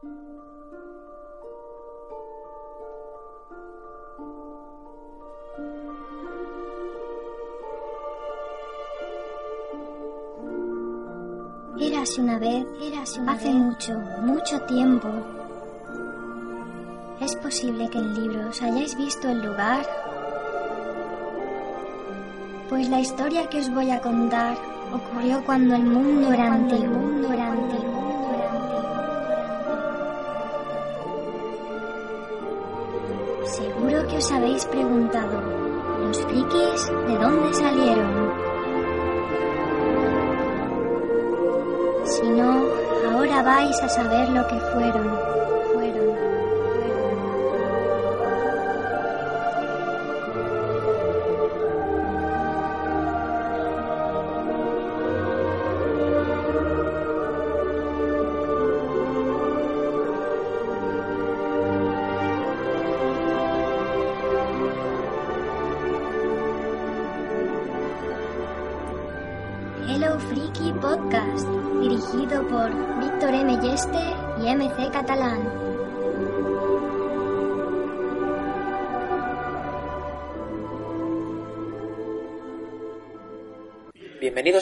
Érase una vez, hace mucho, mucho tiempo. ¿Es posible que en libros hayáis visto el lugar? Pues la historia que os voy a contar ocurrió cuando el mundo era antiguo. mundo era antiguo. Os habéis preguntado, ¿los frikis de dónde salieron? Si no, ahora vais a saber lo que fueron. Fueron.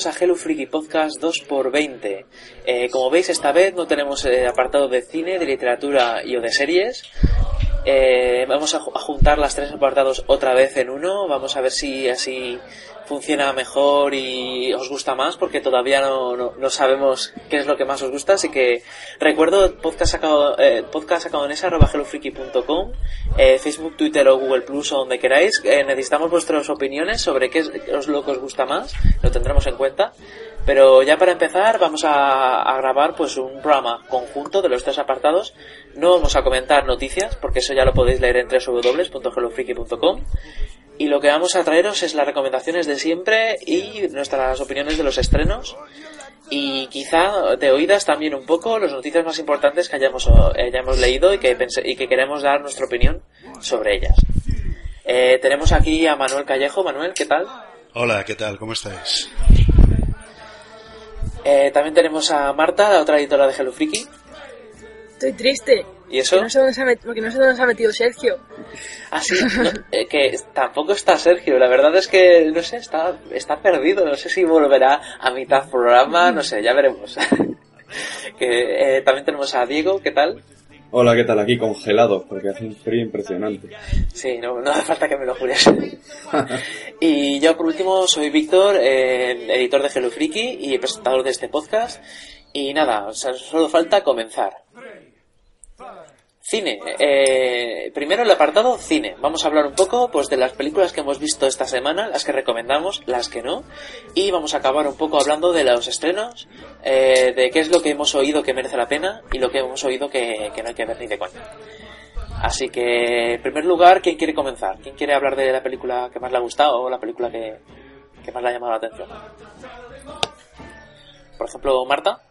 A Hello Freaky Podcast 2x20. Eh, como veis, esta vez no tenemos eh, apartado de cine, de literatura y o de series. Eh, vamos a, a juntar las tres apartados otra vez en uno. Vamos a ver si así funciona mejor y os gusta más, porque todavía no, no, no sabemos qué es lo que más os gusta. Así que recuerdo podcast sacado, eh, podcast sacado en hellofreaky.com, eh, Facebook, Twitter o Google Plus o donde queráis. Eh, necesitamos vuestras opiniones sobre qué es, qué es lo que os gusta más. Lo tendremos en cuenta. Pero ya para empezar vamos a, a grabar pues un programa conjunto de los tres apartados. No vamos a comentar noticias porque eso ya lo podéis leer en www.hellofreaky.com. Y lo que vamos a traeros es las recomendaciones de siempre y nuestras opiniones de los estrenos. Y quizá de oídas también un poco las noticias más importantes que hayamos, hayamos leído y que, pense- y que queremos dar nuestra opinión sobre ellas. Eh, tenemos aquí a Manuel Callejo. Manuel, ¿qué tal? Hola, ¿qué tal? ¿Cómo estáis? Eh, también tenemos a Marta, la otra editora de Hello Freaky. Estoy triste. ¿Y eso? Que no sé dónde se ha met- porque no sé dónde se ha metido Sergio. Ah, sí, no, eh, que tampoco está Sergio. La verdad es que, no sé, está, está perdido. No sé si volverá a mitad programa, no sé, ya veremos. que, eh, también tenemos a Diego, ¿qué tal? Hola, ¿qué tal? Aquí congelados, porque hace un frío impresionante. Sí, no, no hace falta que me lo jures. y yo, por último, soy Víctor, eh, editor de Hello Freaky y presentador de este podcast. Y nada, o sea, solo falta comenzar. Cine. Eh, primero el apartado cine. Vamos a hablar un poco pues de las películas que hemos visto esta semana, las que recomendamos, las que no. Y vamos a acabar un poco hablando de los estrenos, eh, de qué es lo que hemos oído que merece la pena y lo que hemos oído que, no hay que ver ni de coña. Así que, en primer lugar, ¿quién quiere comenzar? ¿Quién quiere hablar de la película que más le ha gustado o la película que, que más le ha llamado la atención? Por ejemplo, Marta.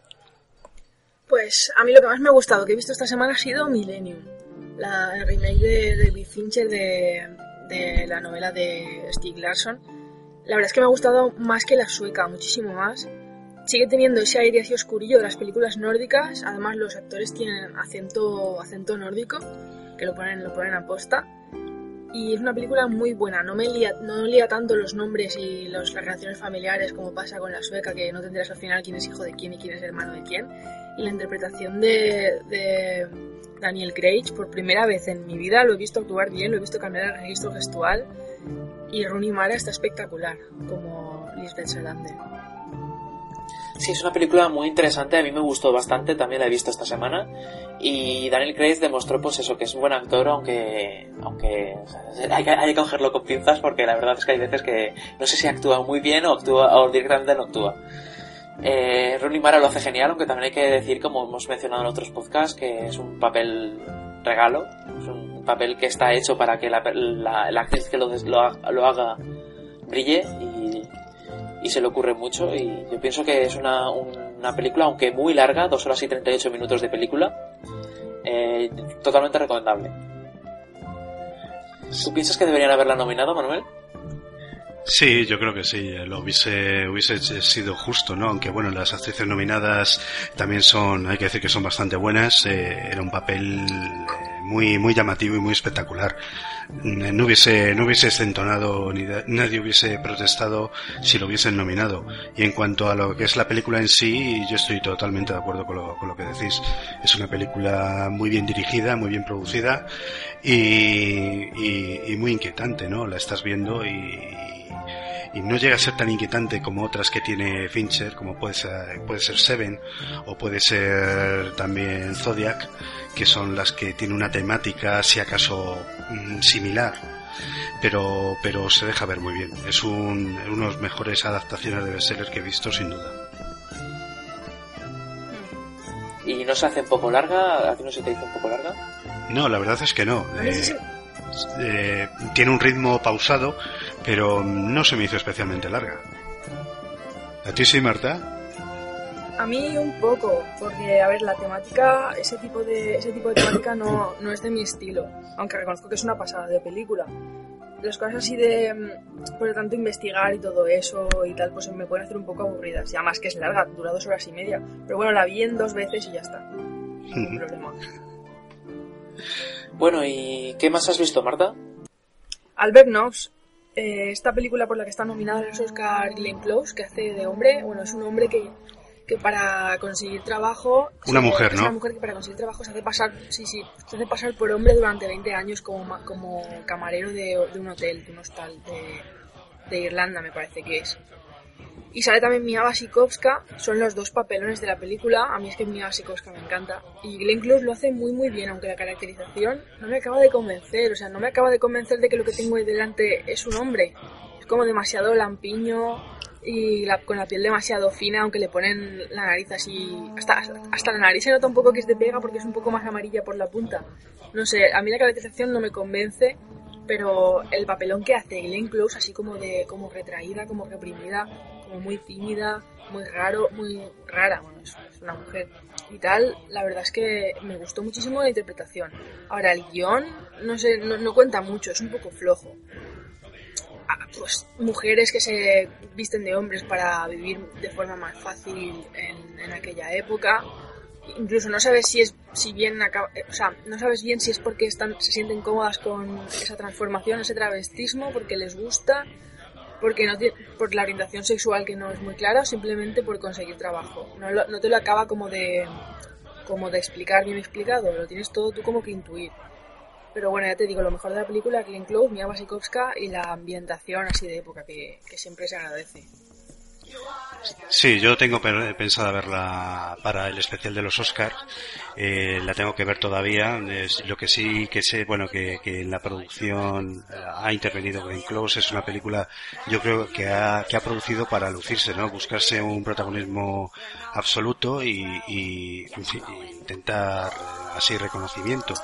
Pues a mí lo que más me ha gustado que he visto esta semana ha sido Millennium, la el remake de David Fincher de, la novela de Stieg Larsson. La verdad es que me ha gustado más que la sueca, muchísimo más. Sigue teniendo ese aire así oscurillo de las películas nórdicas, además los actores tienen acento, acento nórdico, que lo ponen, lo ponen a posta. Y es una película muy buena, no me lía, no lía tanto los nombres y los, las relaciones familiares como pasa con la sueca, que no tendrás al final quién es hijo de quién y quién es hermano de quién. Y la interpretación de, de Daniel Craig, por primera vez en mi vida lo he visto actuar bien, lo he visto cambiar el registro gestual. Y Rooney Mara está espectacular, como Lisbeth Salander. Sí, es una película muy interesante, a mí me gustó bastante, también la he visto esta semana. Y Daniel Craig demostró pues eso, que es un buen actor, aunque aunque hay, que, cogerlo con pinzas porque la verdad es que hay veces que no sé si actúa muy bien o actúa o directamente no actúa. Eh, Rooney Mara lo hace genial, aunque también hay que decir, como hemos mencionado en otros podcasts, que es un papel regalo, es un papel que está hecho para que la, la, la actriz que lo, lo, lo haga brille y, y se le ocurre mucho y yo pienso que es una, una película, aunque muy larga, dos horas y 38 minutos de película, eh, totalmente recomendable. ¿Tú piensas que deberían haberla nominado, Manuel? Sí, yo creo que sí, lo hubiese, hubiese sido justo, ¿no? Aunque bueno, las actrices nominadas también son, hay que decir que son bastante buenas, eh, era un papel eh, muy, muy llamativo y muy espectacular. Mm, no hubiese, no hubiese entonado, ni nadie hubiese protestado si lo hubiesen nominado. Y en cuanto a lo que es la película en sí, yo estoy totalmente de acuerdo con lo, con lo que decís. Es una película muy bien dirigida, muy bien producida y, y, y muy inquietante, ¿no? La estás viendo y, y no llega a ser tan inquietante como otras que tiene Fincher, como puede ser, puede ser Seven o puede ser también Zodiac, que son las que tienen una temática, si acaso, mm, similar. Pero, pero se deja ver muy bien. Es un, uno de los mejores adaptaciones de bestsellers que he visto, sin duda. ¿Y no se hace un poco larga? ¿A ti no se te hizo un poco larga? No, la verdad es que no. Eh, eh, tiene un ritmo pausado, pero no se me hizo especialmente larga. ¿A ti sí, Marta? A mí un poco, porque a ver, la temática, ese tipo de, ese tipo de temática no, no es de mi estilo, aunque reconozco que es una pasada de película. Las cosas así de, mm, por lo tanto, investigar y todo eso y tal, pues me pueden hacer un poco aburridas. Y además que es larga, dura dos horas y media. Pero bueno, la vi en dos veces y ya está. No problema. Bueno, ¿y qué más has visto, Marta? Albert Nox, eh, esta película por la que está nominada los Oscar Glenn Close, que hace de hombre, bueno, es un hombre que, que para conseguir trabajo... Una mujer, es ¿no? una mujer que para conseguir trabajo se hace pasar, sí, sí, se hace pasar por hombre durante 20 años como, como camarero de, de un hotel, de un hostal de, de Irlanda, me parece que es. Y sale también Mia Wasikowska, son los dos papelones de la película. A mí es que Mia Wasikowska me encanta. Y Glenn Close lo hace muy muy bien, aunque la caracterización no me acaba de convencer. O sea, no me acaba de convencer de que lo que tengo ahí delante es un hombre. Es como demasiado lampiño y la- con la piel demasiado fina, aunque le ponen la nariz así... Hasta, hasta la nariz se nota un poco que es de pega porque es un poco más amarilla por la punta. No sé, a mí la caracterización no me convence, pero el papelón que hace Glenn Close, así como de como retraída, como reprimida, como muy tímida, muy raro, muy rara, bueno, es, es una mujer y tal, la verdad es que me gustó muchísimo la interpretación. Ahora, el guion, no sé, no, no cuenta mucho, es un poco flojo. Ah, Pues mujeres que se visten de hombres para vivir de forma más fácil en, en aquella época. Incluso no sabes si es si bien eh, o sea, no sabes bien si es porque están se sienten cómodas con esa transformación, ese travestismo, porque les gusta, porque no tie- por la orientación sexual que no es muy clara o simplemente por conseguir trabajo. No, lo- no te lo acaba como de como de explicar bien explicado, lo tienes todo tú como que intuir. Pero bueno, ya te digo, lo mejor de la película, Glenn Close, Mia Wasikowska y la ambientación así de época que, que siempre se agradece. Sí, yo tengo pe- pensado verla para el especial de los Oscars. Eh, la tengo que ver todavía. Es lo que sí que sé, bueno, que, que en la producción eh, ha intervenido Glenn Close. Es una película, yo creo que ha, que ha producido para lucirse, ¿no? Buscarse un protagonismo absoluto y, intentar así reconocimiento.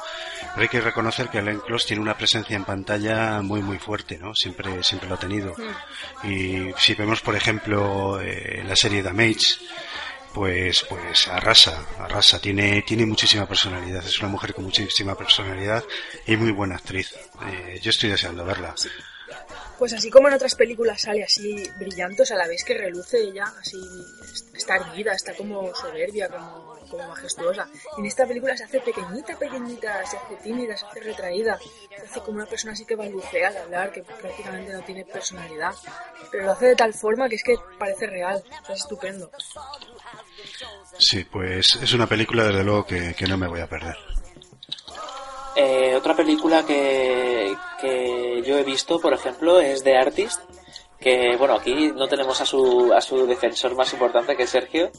Pero hay que reconocer que Glenn Close tiene una presencia en pantalla muy muy fuerte, ¿no? Siempre siempre lo ha tenido. Y si vemos, por ejemplo, eh, la serie Damage, pues pues arrasa, arrasa, tiene tiene muchísima personalidad, es una mujer con muchísima personalidad y muy buena actriz. Eh, yo estoy deseando verla. Pues así como en otras películas sale así brillante, o sea, a la vez que reluce ella, así está erguida, está como soberbia, como, como majestuosa. En esta película se hace pequeñita, pequeñita, se hace tímida, se hace retraída, se hace como una persona así que balbucea al hablar, que prácticamente no tiene personalidad. Pero lo hace de tal forma que es que parece real, es estupendo. Sí, pues es una película desde luego que, que no me voy a perder. Eh, otra película que, que yo he visto, por ejemplo, es The Artist. Que bueno, aquí no tenemos a su, a su defensor más importante que es Sergio.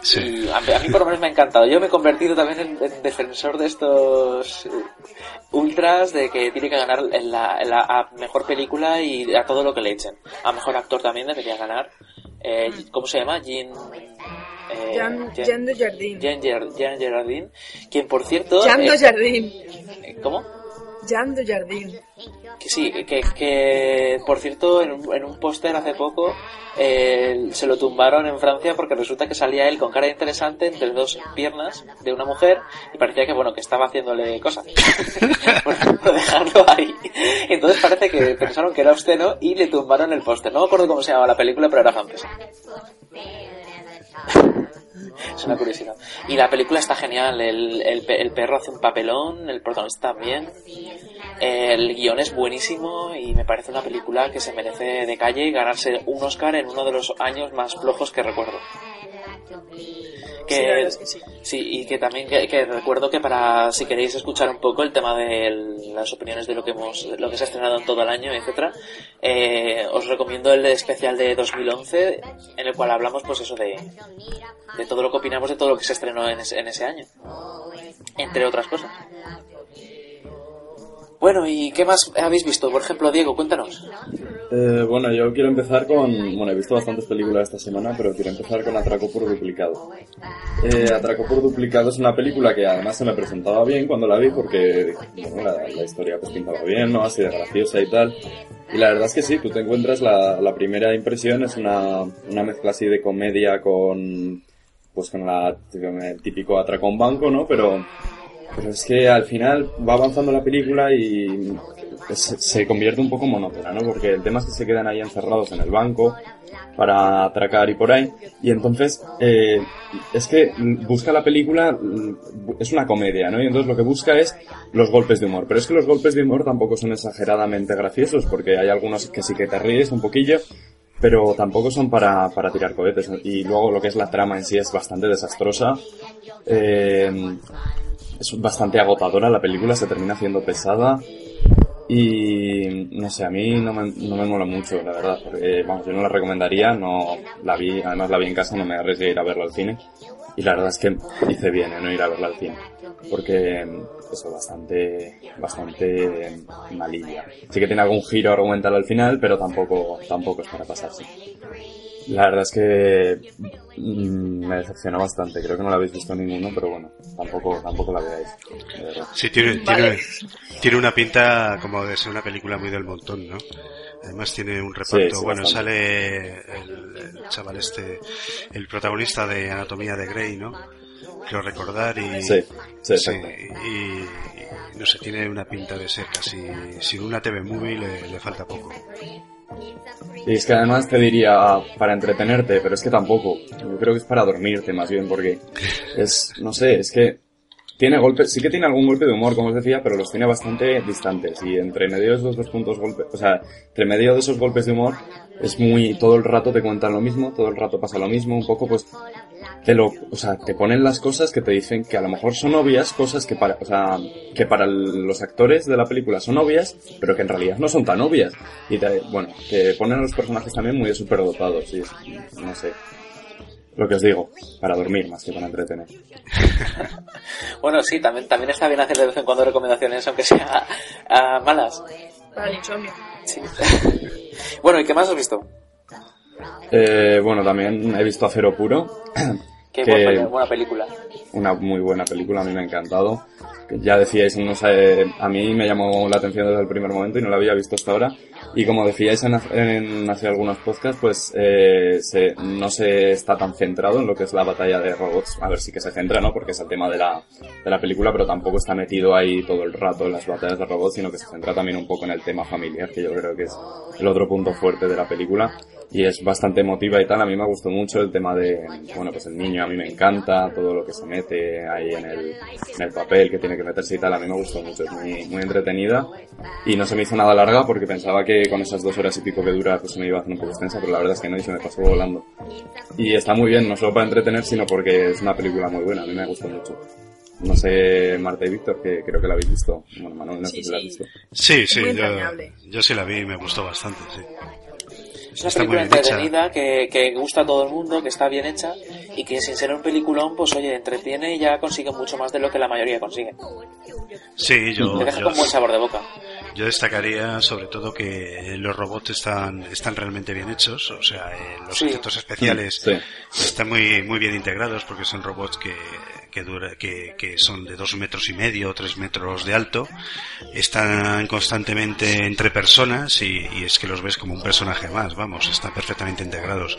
Sí. Y a, a mí por lo menos me ha encantado. Yo me he convertido también en, en defensor de estos eh, ultras de que tiene que ganar en la, en la- a mejor película y a todo lo que le echen. A mejor actor también debería ganar. Eh, ¿Cómo se llama? Jean... eh, Jean, Jean Dujardin. Jean Ger- Jean Gerardin, quien por cierto... Jean eh, Dujardin. eh, ¿Cómo? Jean Dujardin. Que sí, que, que por cierto, en un, en un póster hace poco eh, se lo tumbaron en Francia porque resulta que salía él con cara interesante entre dos piernas de una mujer y parecía que, bueno, que estaba haciéndole cosas. por dejarlo ahí. Entonces parece que pensaron que era obsceno y le tumbaron el póster. No me acuerdo cómo se llamaba la película, pero era francesa. Yeah. Es una curiosidad. Y la película está genial. El, el, el perro hace un papelón, el protagonista también. El guion es buenísimo y me parece una película que se merece de calle ganarse un Oscar en uno de los años más flojos que recuerdo. Que, Sí, la verdad es que sí. sí, y que también que, que recuerdo que para si queréis escuchar un poco el tema de las opiniones de lo que hemos lo que se ha estrenado en todo el año, etcétera, eh, os recomiendo el especial de 2011 en el cual hablamos pues eso de de todo lo que opinamos de todo lo que se estrenó en en ese año, entre otras cosas. Bueno, ¿y qué más habéis visto? Por ejemplo, Diego, cuéntanos. Eh, bueno, yo quiero empezar con... Bueno, he visto bastantes películas esta semana, pero quiero empezar con Atraco por Duplicado. Eh, Atraco por Duplicado es una película que además se me presentaba bien cuando la vi porque bueno, la, la historia pues pintaba bien, ¿no? Así de graciosa y tal. Y la verdad es que sí, tú te encuentras la, la primera impresión, es una, una mezcla así de comedia con... Pues con la, el típico atraco un banco, ¿no? Pero pero es que al final va avanzando la película y se, se convierte un poco monótona, ¿no? Porque el tema es que se quedan ahí encerrados en el banco para atracar y por ahí. Y entonces, eh, es que busca la película, es una comedia, ¿no? Y entonces lo que busca es los golpes de humor. Pero es que los golpes de humor tampoco son exageradamente graciosos, porque hay algunos que sí que te ríes un poquillo, pero tampoco son para, para tirar cohetes. Y luego lo que es la trama en sí es bastante desastrosa. Eh, es bastante agotadora la película, se termina haciendo pesada y no sé, a mí no me, no me mola mucho, la verdad, porque vamos, yo no la recomendaría, no la vi, además la vi en casa, no me arriesgué a ir a verla al cine y la verdad es que hice bien en no ir a verla al cine, porque eso bastante, bastante malilla. Sí que tiene algún giro argumental al final, pero tampoco, tampoco es para pasarse. La verdad es que mm, me decepcionó bastante. Creo que no la habéis visto ninguno, pero bueno, tampoco, tampoco la veáis. Sí, tiene, Vale. tiene, tiene una pinta como de ser una película muy del montón, ¿no? Además tiene un reparto, sí, bueno, bastante. sale el, el chaval este, el protagonista de Anatomía de Grey, ¿no? Creo recordar y... Sí, sí, Sí, y, y no sé, tiene una pinta de ser casi, sin una TV movie le, le falta poco. Y es que además te diría para entretenerte, pero es que tampoco. Yo creo que es para dormirte más bien, porque es, no sé, es que tiene golpes, sí que tiene algún golpe de humor, como os decía, pero los tiene bastante distantes. Y entre medio de esos dos puntos golpes, o sea, entre medio de esos golpes de humor, es muy, todo el rato te cuentan lo mismo, todo el rato pasa lo mismo, un poco pues, te lo, o sea, te ponen las cosas que te dicen que a lo mejor son obvias, cosas que para, o sea, que para los actores de la película son obvias, pero que en realidad no son tan obvias. Y te- bueno, que ponen a los personajes también muy superdotados, y es- no sé. Lo que os digo, para dormir más que para entretener. Bueno, sí, también, también está bien hacer de vez en cuando recomendaciones, aunque sea ah, malas. Para el insomnio. Sí. bueno, ¿y qué más has visto? Eh, bueno, también he visto Acero Puro, Qué Que- buena, buena película. una muy buena película, a mí me ha encantado. Ya decíais, no sé, a mí me llamó la atención desde el primer momento y no la había visto hasta ahora. Y como decíais en, en hace algunos podcasts, pues eh, se, no se está tan centrado en lo que es la batalla de robots. A ver, sí que se centra, ¿no? Porque es el tema de la, de la película, pero tampoco está metido ahí todo el rato en las batallas de robots, sino que se centra también un poco en el tema familiar, que yo creo que es el otro punto fuerte de la película. Y es bastante emotiva y tal. A mí me gustó mucho el tema de, bueno, pues el niño a mí me encanta, todo lo que se mete ahí en el, en el papel que tiene que meterse y tal. A mí me gustó mucho, es muy, muy entretenida. Y no se me hizo nada larga porque pensaba que con esas dos horas y pico que dura pues se me iba a hacer un poco extensa, pero la verdad es que no y se me pasó volando. Y está muy bien, no solo para entretener, sino porque es una película muy buena, a mí me gustó mucho. No sé, Marta y Víctor, que creo que la habéis visto. Bueno, Manuel, no sé Sí, si la has visto. Sí, sí, yo, yo sí la vi y me gustó bastante, sí. Es una Está película entretenida que, que gusta a todo el mundo, que está bien hecha y que sin ser un peliculón, pues oye, entretiene y ya consigue mucho más de lo que la mayoría consigue. Sí, yo, Te deja yo, con buen sabor de boca. yo destacaría sobre todo que los robots están, están realmente bien hechos, o sea, eh, los Sí. efectos especiales Sí. están muy, muy bien integrados porque son robots que, que, dura, que, que son de dos metros y medio o tres metros de alto, están constantemente entre personas y, y, es que los ves como un personaje más, vamos, están perfectamente integrados.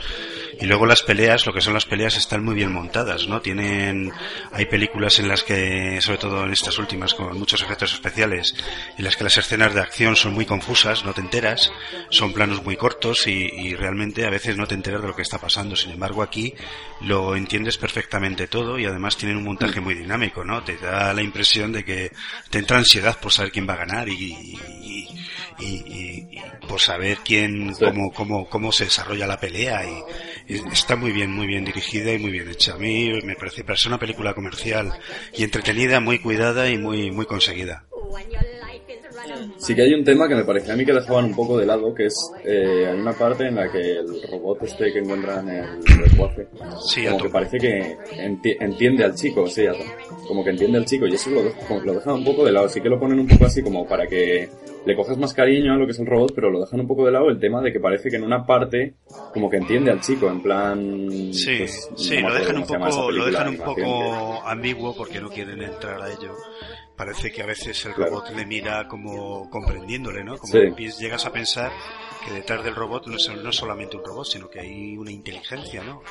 Y luego las peleas, lo que son las peleas, están muy bien montadas, ¿no? Tienen, hay películas en las que, sobre todo en estas últimas, con muchos efectos especiales, en las que las escenas de acción son muy confusas, no te enteras, son planos muy cortos y, y realmente a veces no te enteras de lo que está pasando. Sin embargo, aquí lo entiendes perfectamente todo y además tienen un montaje muy dinámico, ¿no? Te da la impresión de que te entra ansiedad por saber quién va a ganar y, y, y, y por saber quién, sí. cómo, cómo, cómo se desarrolla la pelea y, está muy bien, muy bien dirigida y muy bien hecha. A mí me parece, parece una película comercial y entretenida, muy cuidada y muy, muy conseguida. Sí que hay un tema que me parecía a mí que dejaban un poco de lado, que es eh, hay una parte en la que el robot este que encuentran en el desguace, sí, como que parece que enti entiende al chico, sí, como que entiende al chico, y eso lo, lo dejan un poco de lado, sí que lo ponen un poco así como para que le cojas más cariño a lo que es el robot, pero lo dejan un poco de lado el tema de que parece que en una parte como que entiende al chico, en plan... Sí, pues, sí, no lo, dejan un poco, lo dejan un poco ambiguo porque no quieren entrar a ello parece que a veces el Claro. robot le mira como comprendiéndole, ¿no? Como Sí. llegas a pensar que detrás del robot no es, no es solamente un robot, sino que hay una inteligencia, ¿no?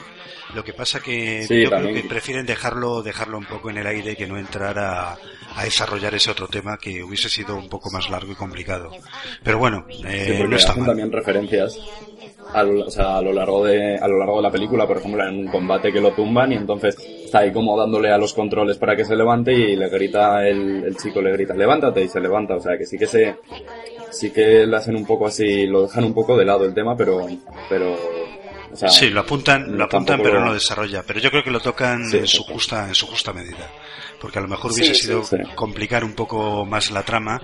Lo que pasa que Sí, yo también. creo que prefieren dejarlo, dejarlo un poco en el aire que no entrar a, a desarrollar ese otro tema que hubiese sido un poco más largo y complicado. Pero bueno, eh, Sí, no está mal. también referencias a lo, o sea, a lo largo de a lo largo de la película, por ejemplo, en un combate que lo tumban y entonces está ahí como dándole a los controles para que se levante y le grita el, el chico le grita levántate y se levanta, o sea, que sí que se sí que le hacen un poco así, lo dejan un poco de lado el tema, pero pero o sea, Sí, lo apuntan, lo apuntan pero no desarrolla. Pero yo creo que lo tocan Sí, en su justa, en su justa medida. Porque a lo mejor hubiese sí, sido sí. complicar un poco más la trama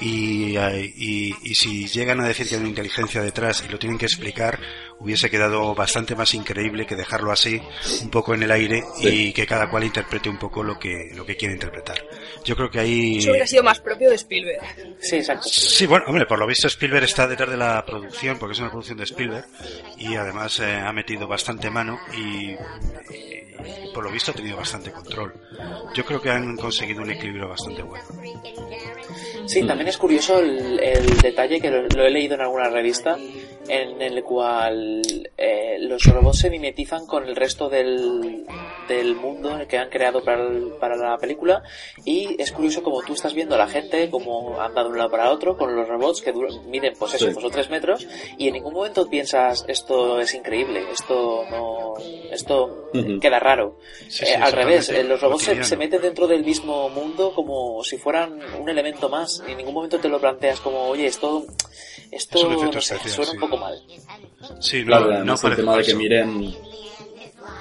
y, y, y si llegan a decir que hay una inteligencia detrás y lo tienen que explicar, hubiese quedado bastante más increíble que dejarlo así, un poco en el aire Sí. y que cada cual interprete un poco lo que, lo que quiere interpretar. Yo creo que ahí... Eso hubiera sido más propio de Spielberg. Sí, exacto. Sí, bueno, hombre, por lo visto Spielberg está detrás de la producción, porque es una producción de Spielberg, y además eh, ha metido bastante mano y, y por lo visto ha tenido bastante control. Yo creo que han conseguido un equilibrio bastante bueno. Sí, también es curioso el, el detalle que lo, lo he leído en alguna revista en el cual eh, los robots se mimetizan con el resto del, del mundo que han creado para, el- para la película y es curioso como tú estás viendo a la gente como anda de un lado para otro con los robots que dur- miden pues eso, Sí. dos o tres metros y en ningún momento piensas esto es increíble, esto no, esto Ujú. queda raro. Sí, Eh, sí, al revés, eh, los robots se, se meten dentro del mismo mundo como si fueran un elemento más. Y en ningún momento te lo planteas como, oye, esto, esto no sé, suena un poco mal. Sí, no, Claro, no además el parece tema de que miren,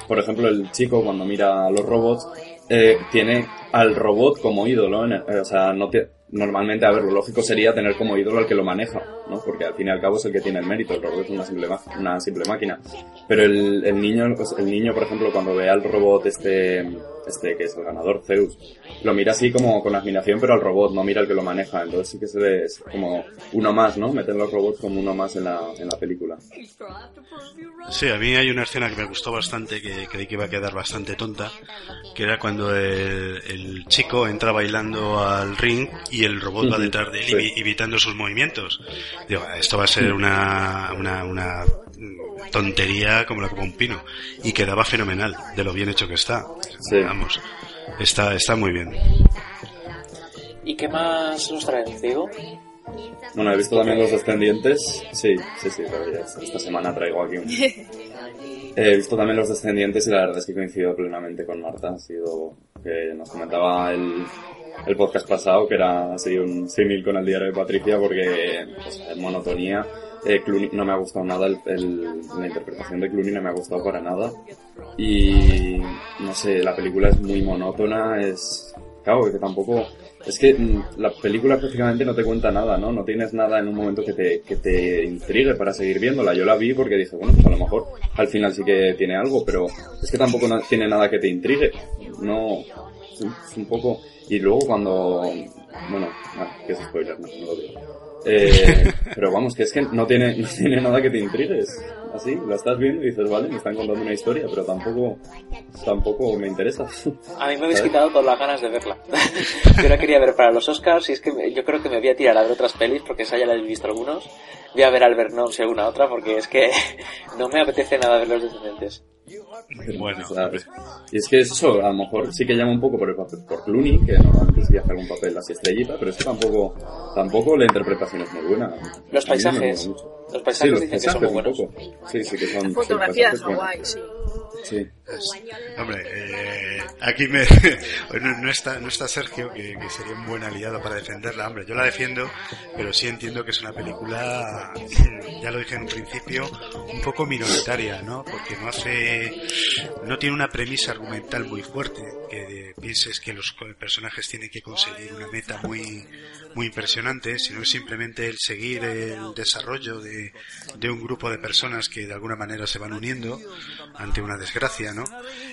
por ejemplo, el chico cuando mira a los robots, eh, tiene al robot como ídolo, en el- eh, o sea, no te- normalmente, a ver, lo lógico sería tener como ídolo al que lo maneja, ¿no? Porque al fin y al cabo es el que tiene el mérito, el robot es una simple, ma- una simple máquina. Pero el, el niño, pues, el niño, por ejemplo, cuando ve al robot este, este que es el ganador, Zeus, lo mira así como con admiración, pero al robot, no mira al que lo maneja, entonces sí que se ve es como uno más, ¿no? Meten los robots como uno más en la, en la película. Sí, a mí hay una escena que me gustó bastante, que creí que iba a quedar bastante tonta, que era cuando el, el chico entra bailando al ring y el robot va detrás de él sí. imitando sus movimientos. Digo, esto va a ser una, una, una tontería como la copa un pino. Y quedaba fenomenal, de lo bien hecho que está. Sí. Vamos, está, está muy bien. ¿Y qué más nos traes, Diego? Bueno, he visto también Los Descendientes. Sí, sí, sí, pero ya esta semana traigo aquí un... He visto también Los Descendientes y la verdad es que coincido plenamente con Marta. Ha sido que nos comentaba el, el podcast pasado que era así un símil con el diario de Patricia porque pues, en monotonía. Eh, Clooney no me ha gustado nada, el, la interpretación de Clooney no me ha gustado para nada. Y no sé, la película es muy monótona, es... Claro, que tampoco... Es que mm, la película prácticamente no te cuenta nada, ¿no? No tienes nada en un momento que te, que te intrigue para seguir viéndola. Yo la vi porque dije, bueno, pues a lo mejor al final sí que tiene algo, pero es que tampoco tiene nada que te intrigue. No, es un poco... Y luego cuando... Bueno, ah, que es spoiler, no, no lo digo. Eh, pero vamos, que es que no tiene, no tiene nada que te intrigues. Así, la estás viendo y dices, vale, me están contando una historia, pero tampoco, tampoco me interesa. A mí me habéis quitado todas las ganas de verla. yo la quería ver para los Oscars y es que yo creo que me voy a tirar a ver otras pelis porque esa ya la he visto algunos. Voy a ver al Vernon si alguna otra porque es que no me apetece nada ver los descendientes. Bueno, y es que es eso, a lo mejor sí que llama un poco por el papel, por Clooney, que normalmente sí hace algún papel así estrellita, pero es que tampoco, tampoco la interpretación es muy buena. Los no paisajes. Los Sí, paisajes los dicen que son paisajes muy buenos. poco. Sí, sí que son. La fotografía de sí, paisajes Hawái, buenos. sí. Sí. Hombre, eh, aquí me, no, no está, no está Sergio, que, que sería un buen aliado para defenderla. Hombre, yo la defiendo, pero sí entiendo que es una película, ya lo dije en un principio, un poco minoritaria, ¿no? Porque no hace, no tiene una premisa argumental muy fuerte, que pienses que los personajes tienen que conseguir una meta muy, muy impresionante, sino simplemente el seguir el desarrollo de, de un grupo de personas que de alguna manera se van uniendo ante una desgracia, ¿no?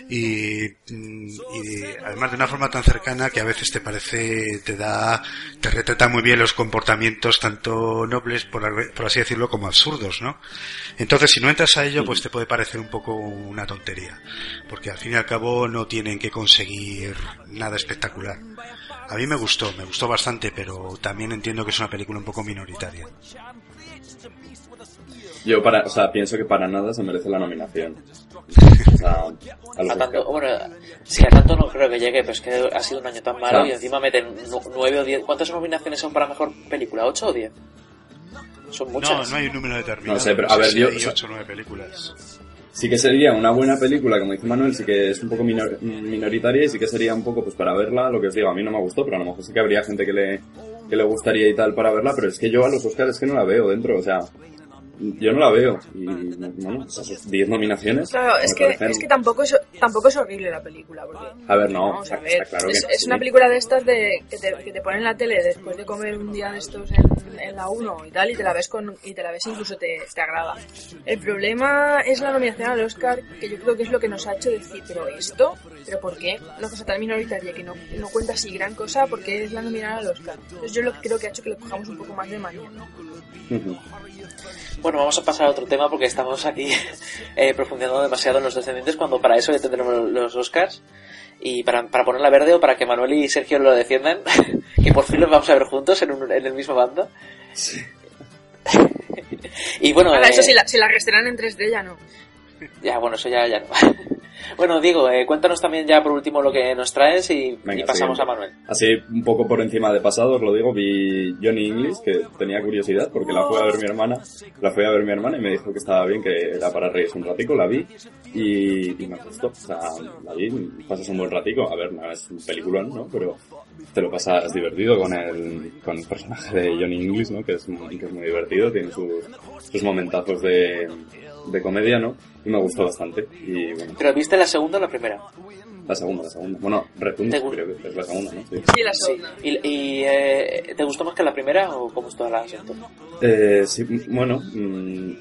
Y, mm, y además de una forma tan cercana que a veces te parece, te da, te retrata muy bien los comportamientos tanto nobles, por, por así decirlo, como absurdos, ¿no? Entonces, si no entras a ello, pues te puede parecer un poco una tontería, porque al fin y al cabo no tienen que conseguir nada espectacular. A mí me gustó, me gustó bastante, pero también entiendo que es una película un poco minoritaria. Yo para, o sea, pienso que para nada se merece la nominación. O sea, a tanto, bueno, sí, a tanto no creo que llegue, pero es que ha sido un año tan malo y encima meten nu- nueve o diez. ¿Cuántas nominaciones son para mejor película? ¿Ocho o diez? Son No, muchas. no hay un número determinado. No sé, pero, a ver, si yo- hay o sea- ocho o nueve películas. Sí que sería una buena película, como dice Manuel, sí que es un poco minor- minoritaria y sí que sería un poco, pues para verla, lo que os digo, a mí no me gustó, pero a lo mejor sí que habría gente que le, que le gustaría y tal para verla, pero es que yo a los Oscars es que no la veo dentro, o sea, yo no la veo. Y, bueno, esas 10 nominaciones. Claro, es que, parecen- es que tampoco, es, tampoco es horrible la película. Porque, A ver, no, vamos a está- ver, está claro que es, no, es sí. una película de estas de, que, te, que te ponen en la tele después de comer un día de estos en, en la 1 y tal, y te la ves con y te la ves incluso te, te agrada. El problema es la nominación al Oscar, que yo creo que es lo que nos ha hecho decir, pero esto, pero ¿por qué? Una cosa tan minoritaria que no, no cuenta así gran cosa, ¿por qué es la nominada al Oscar? Entonces yo lo que creo que ha hecho que le cojamos un poco más de manía. Ujú. Bueno, vamos a pasar a otro tema porque estamos aquí eh, profundizando demasiado en los descendientes cuando para eso ya tendremos los Oscars. Y para, para ponerla verde o para que Manuel y Sergio lo defiendan, que por fin los vamos a ver juntos en, un- en el mismo bando. y bueno, Ahora, eh, eso si la, si la en 3D ya no. ya bueno, eso ya, ya no. Bueno, Diego, eh, cuéntanos también ya por último lo que nos traes y, Venga, y pasamos siguiente. a Manuel. Así, un poco por encima de pasado, os lo digo, vi Johnny English, que tenía curiosidad, porque la fue a ver mi hermana, la fue a ver mi hermana y me dijo que estaba bien, que era para reírse un ratico, la vi, y, y me gustó, o sea, la vi, pasas un buen ratico, a ver, no es un peliculón, ¿no? Pero te lo pasas divertido con el, con el personaje de Johnny English, ¿no? Que es, muy- que es muy divertido, tiene sus, sus momentazos de, de comedia, ¿no? Y me gustó bastante, y bueno, ¿Pero viste la segunda o la primera? la segunda, la segunda, bueno, Retuns, ¿Te gu- creo que es la segunda, ¿no? Sí. Sí, la Sí. segunda. ¿Y, y, eh, te gustó más que la primera o cómo estuvo la asunto? Eh, sí, bueno, mm,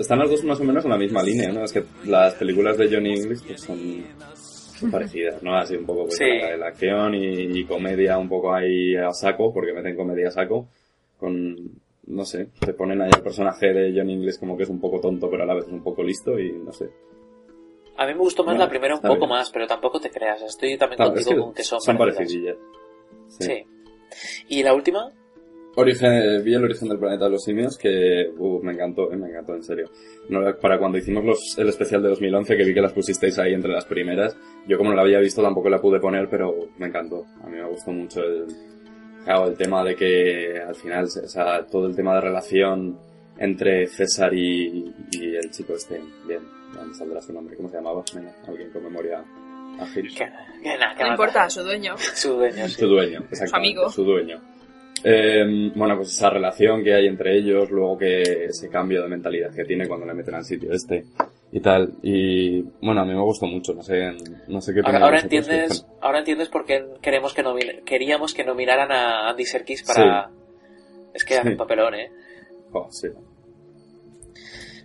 están las dos más o menos en la misma línea, ¿no? Es que las películas de Johnny English pues, son, son parecidas, ¿no? Así un poco pues, Sí. la, la acción y, y comedia un poco ahí a saco, porque meten comedia a saco, con, no sé, te ponen ahí el personaje de Johnny English como que es un poco tonto, pero a la vez es un poco listo y no sé. A mí me gustó más Bueno, la primera un poco bien. más, pero tampoco te creas. Estoy también Claro, es contigo que con que son, son parecidas. Sí. Sí. ¿Y la última? Origen, vi el origen del planeta de los simios que uh, me encantó, eh, me encantó en serio. No, para cuando hicimos los, el especial de 2011 que vi que las pusisteis ahí entre las primeras, yo como no la había visto tampoco la pude poner, pero me encantó. A mí me gustó mucho el, claro, el tema de que al final, o sea, todo el tema de relación entre César y, y el chico este, bien, ya me saldrá su nombre, ¿cómo se llamaba? Venga, alguien con memoria ágil. Que, que nada, que No importa, su dueño. Su dueño, sí. Su dueño, exactamente. amigo. Su dueño. Eh, bueno, pues esa relación que hay entre ellos, luego que ese cambio de mentalidad que tiene cuando le meten al sitio este y tal. Y bueno, a mí me gustó mucho, no sé, no sé qué Ahora, ahora entiendes, ahora entiendes por qué queremos que queríamos que nominaran a Andy Serkis para... Es que hace Sí. un papelón, ¿eh? oh, sí.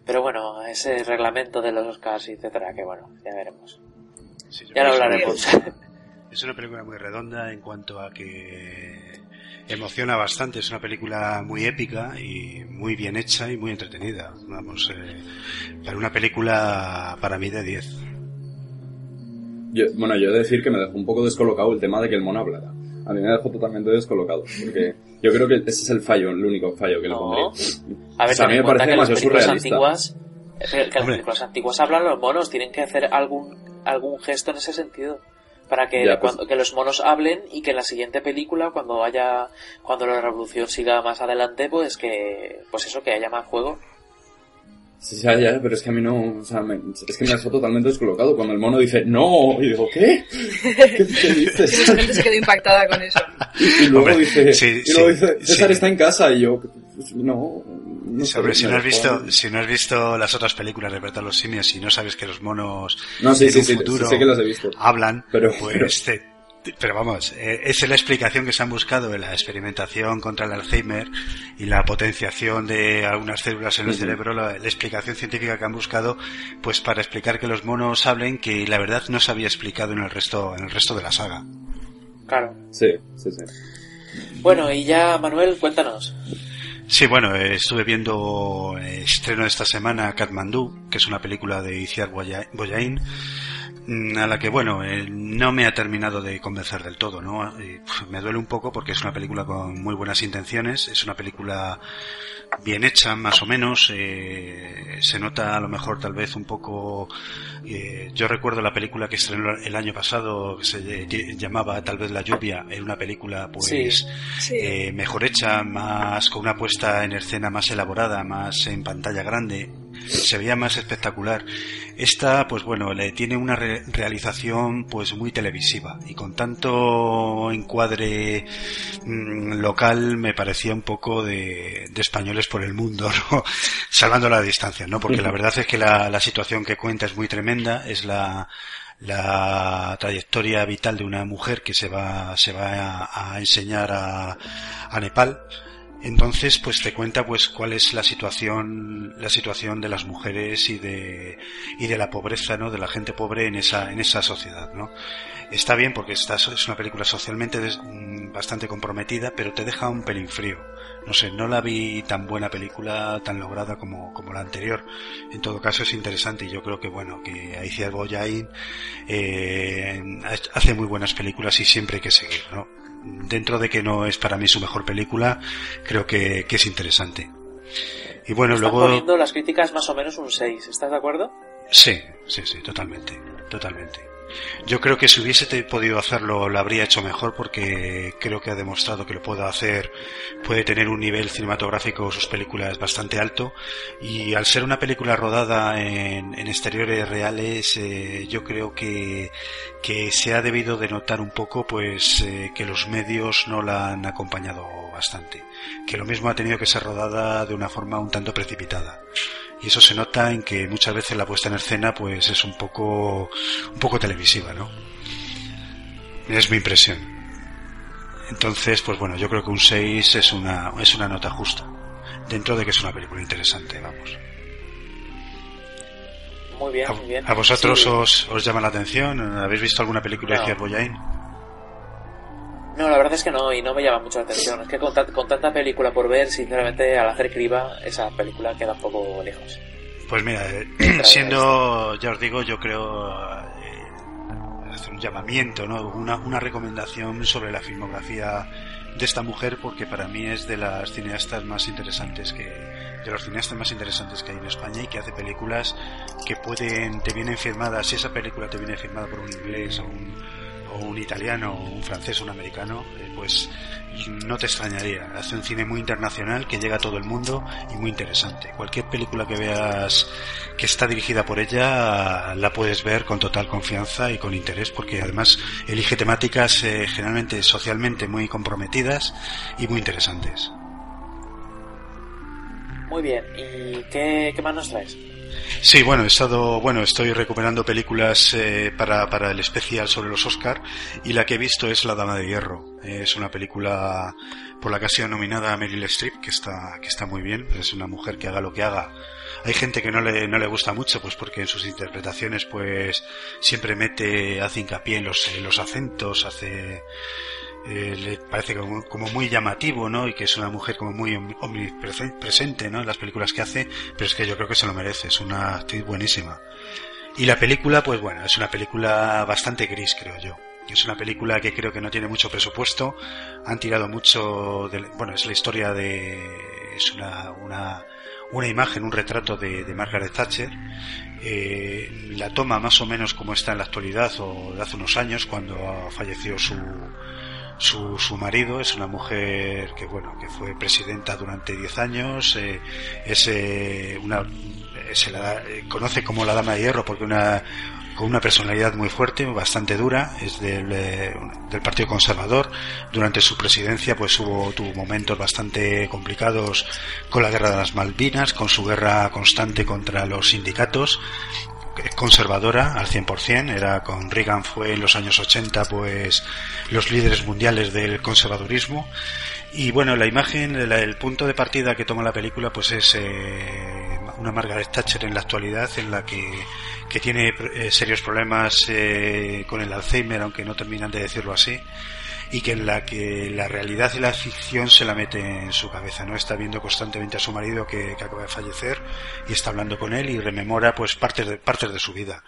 Pero bueno, ese reglamento de los Oscars, etcétera, que bueno, ya veremos. Sí, Ya lo hablaremos. Es una película muy redonda en cuanto a que emociona bastante, es una película muy épica y muy bien hecha y muy entretenida. Vamos, eh, para una película para mí de 10. bueno, yo he de decir que me dejó un poco descolocado el tema de que el mono hablara. A mí me dejó totalmente descolocado, porque yo creo que ese es el fallo, el único fallo que le pondría. A ver, O sea, a mí me parece demasiado surrealista. Antiguas, eh, que las Hombre. películas antiguas hablan los monos, tienen que hacer algún algún gesto en ese sentido para que Ya, pues- cuando, que los monos hablen y que en la siguiente película cuando haya cuando la revolución siga más adelante pues que pues eso que haya más juego Sí, ya, ya, pero es que a mí no, o sea, me- es que me dejó totalmente descolocado cuando el mono dice ¡No! Y digo, ¿qué? ¿Qué, qué dices? mucha gente se quedó impactada con eso. Y luego Hombre, dice, sí, y luego sí, dice, César sí. está en casa y yo, pues, no, no sé, Hombre, si no has visto, si no has visto las otras películas de Berta los simios y no sabes que los monos No, sí, en sí, un sí, futuro sí que las he visto. hablan, Pero- pues te- te- pero vamos, eh, esa es la explicación que se han buscado en la experimentación contra el Alzheimer y la potenciación de algunas células en el cerebro, la, la explicación científica que han buscado, pues para explicar que los monos hablen, que la verdad no se había explicado en el resto, en el resto de la saga. claro Sí, sí, sí. bueno y ya Manuel cuéntanos Sí, bueno, eh, estuve viendo eh, estreno de esta semana Kathmandu, que es una película de Iciar Boya- Boyain, a la que, bueno, eh, no me ha terminado de convencer del todo, ¿no? Eh, me duele un poco porque es una película con muy buenas intenciones, es una película bien hecha, más o menos, eh, se nota a lo mejor tal vez un poco, eh, yo recuerdo la película que estrenó el año pasado, que se ll- llamaba tal vez La lluvia, era una película pues Sí. Sí. eh, mejor hecha, más con una puesta en escena más elaborada, más en pantalla grande, se veía más espectacular. Esta, pues bueno, le tiene una re- realización pues muy televisiva y con tanto encuadre mm, local me parecía un poco de, de españoles por el mundo, ¿no? Salvando la distancia, ¿no? Porque la verdad es que la, la situación que cuenta es muy tremenda, es la la trayectoria vital de una mujer que se va se va a, a enseñar a, a Nepal entonces pues te cuenta pues cuál es la situación la situación de las mujeres y de y de la pobreza no de la gente pobre en esa en esa sociedad no está bien porque esta es una película socialmente mm, bastante comprometida pero te deja un pelín frío. No sé no la vi tan buena película tan lograda como como la anterior. En todo caso es interesante y yo creo que bueno que Aiciar Boyain eh, hace muy buenas películas y siempre hay que seguir ¿no? Dentro de que no es para mí su mejor película creo que, que es interesante y bueno están luego poniendo las críticas más o menos un 6 ¿estás de acuerdo? sí sí sí totalmente totalmente yo creo que si hubiese podido hacerlo lo habría hecho mejor porque creo que ha demostrado que lo puede hacer, puede tener un nivel cinematográfico sus películas bastante alto y al ser una película rodada en, exteriores reales eh, yo creo que, que se ha debido de notar un poco pues eh, que los medios no la han acompañado bastante, que lo mismo ha tenido que ser rodada de una forma un tanto precipitada y eso se nota en que muchas veces la puesta en escena pues es un poco un poco televisiva no es mi impresión. Entonces pues bueno yo creo que un 6 es una es una nota justa dentro de que es una película interesante vamos. Muy bien muy bien. a, vosotros Sí. os, os llama la atención habéis visto alguna película No. de Boyain No, la verdad es que no, y no me llama mucho la atención. Es que con, ta- con tanta película por ver, sinceramente, al hacer criba, esa película queda un poco lejos. Pues mira, eh, siendo, ya os digo, yo creo eh, hacer un llamamiento, ¿no? Una, una recomendación sobre la filmografía de esta mujer, porque para mí es de las cineastas más interesantes que, de los cineastas más interesantes que hay en España y que hace películas que pueden, te vienen firmadas, si esa película te viene firmada por un inglés o un, o un italiano un francés un americano, eh, pues no te extrañaría. Hace un cine muy internacional que llega a todo el mundo y muy interesante. Cualquier película que veas que está dirigida por ella la puedes ver con total confianza y con interés porque además elige temáticas eh, generalmente socialmente muy comprometidas y muy interesantes. Muy bien, ¿y qué, qué más nos traes? Sí, bueno, he estado, bueno, estoy recuperando películas eh, para, para el especial sobre los Oscar y la que he visto es La Dama de Hierro. Es una película por la que ha sido nominada Meryl Streep, que está, que está muy bien. Es una mujer que haga lo que haga. Hay gente que no le, no le gusta mucho, pues porque en sus interpretaciones, pues siempre mete, hace hincapié en los, en los acentos, hace, eh, le parece como, muy llamativo, ¿no? Y que es una mujer como muy omnipresente, ¿no? En las películas que hace, pero es que yo creo que se lo merece, es una actriz buenísima. Y la película, pues bueno, es una película bastante gris, creo yo. Es una película que creo que no tiene mucho presupuesto. Han tirado mucho de, bueno, es la historia de, es una, una, una imagen, un retrato de, de Margaret Thatcher. Eh, la toma más o menos como está en la actualidad o de hace unos años cuando falleció su, su, su marido es una mujer que bueno que fue presidenta durante 10 años eh, es eh, una se la conoce como la dama de hierro porque una con una personalidad muy fuerte, bastante dura, es del, eh, del, Partido Conservador. Durante su presidencia, pues hubo tuvo momentos bastante complicados con la guerra de las Malvinas, con su guerra constante contra los sindicatos conservadora al 100%, era con Reagan fue en los años 80 pues los líderes mundiales del conservadurismo. Y bueno, la imagen, el, punto de partida que toma la película pues es eh, una Margaret Thatcher en la actualidad en la que, que tiene eh, serios problemas eh, con el Alzheimer, aunque no terminan de decirlo así y que en la que la realidad y la ficción se la mete en su cabeza, ¿no? Está viendo constantemente a su marido que, que acaba de fallecer y está hablando con él y rememora pues partes de, partes de su vida.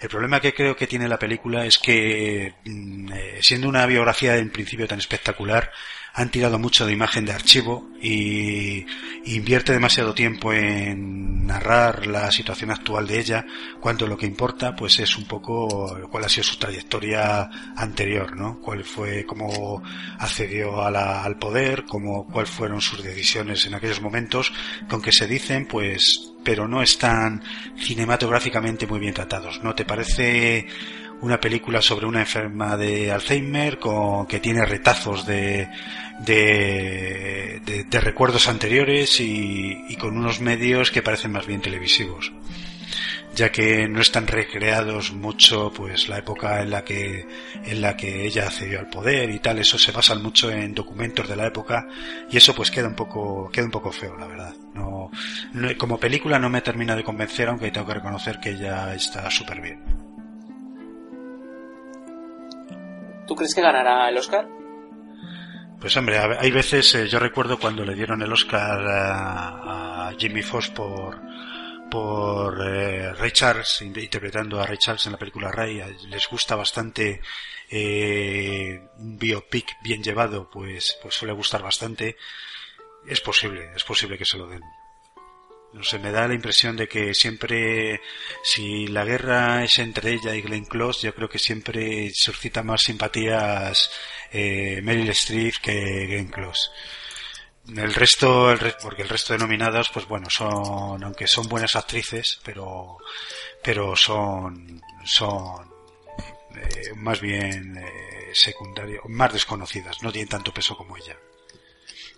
El problema que creo que tiene la película es que, mm, eh, siendo una biografía en principio tan espectacular, han tirado mucho de imagen de archivo y, invierte demasiado tiempo en narrar la situación actual de ella, cuando lo que importa pues es un poco cuál ha sido su trayectoria anterior, ¿no? Cuál fue, cómo accedió a la, al poder, cómo, cuáles fueron sus decisiones en aquellos momentos, con que se dicen pues, pero no están cinematográficamente muy bien tratados, ¿no? ¿Te parece una película sobre una enferma de Alzheimer con, que tiene retazos de, de, de, recuerdos anteriores y, con unos medios que parecen más bien televisivos. Ya que no están recreados mucho pues la época en la que en la que ella accedió al poder y tal eso se basa mucho en documentos de la época y eso pues queda un poco queda un poco feo la verdad. No, no como película no me termina de convencer aunque tengo que reconocer que ya está súper bien ¿Tú crees que ganará el Oscar? Pues hombre, hay veces, eh, yo recuerdo cuando le dieron el Oscar a, Jimmy Fox por por eh, Ray Charles, interpretando a Ray Charles en la película Ray, les gusta bastante eh, un biopic bien llevado, pues, pues suele gustar bastante. Es posible, es posible que se lo den. No sé, me da la impresión de que siempre, si la guerra es entre ella y Glenn Close, yo creo que siempre suscita más simpatías eh, Meryl Streep que Glenn Close. El resto, el porque el resto de nominados, pues bueno, son, aunque son buenas actrices, pero, pero son, son eh, más bien eh, secundarios, más desconocidas, no tienen tanto peso como ella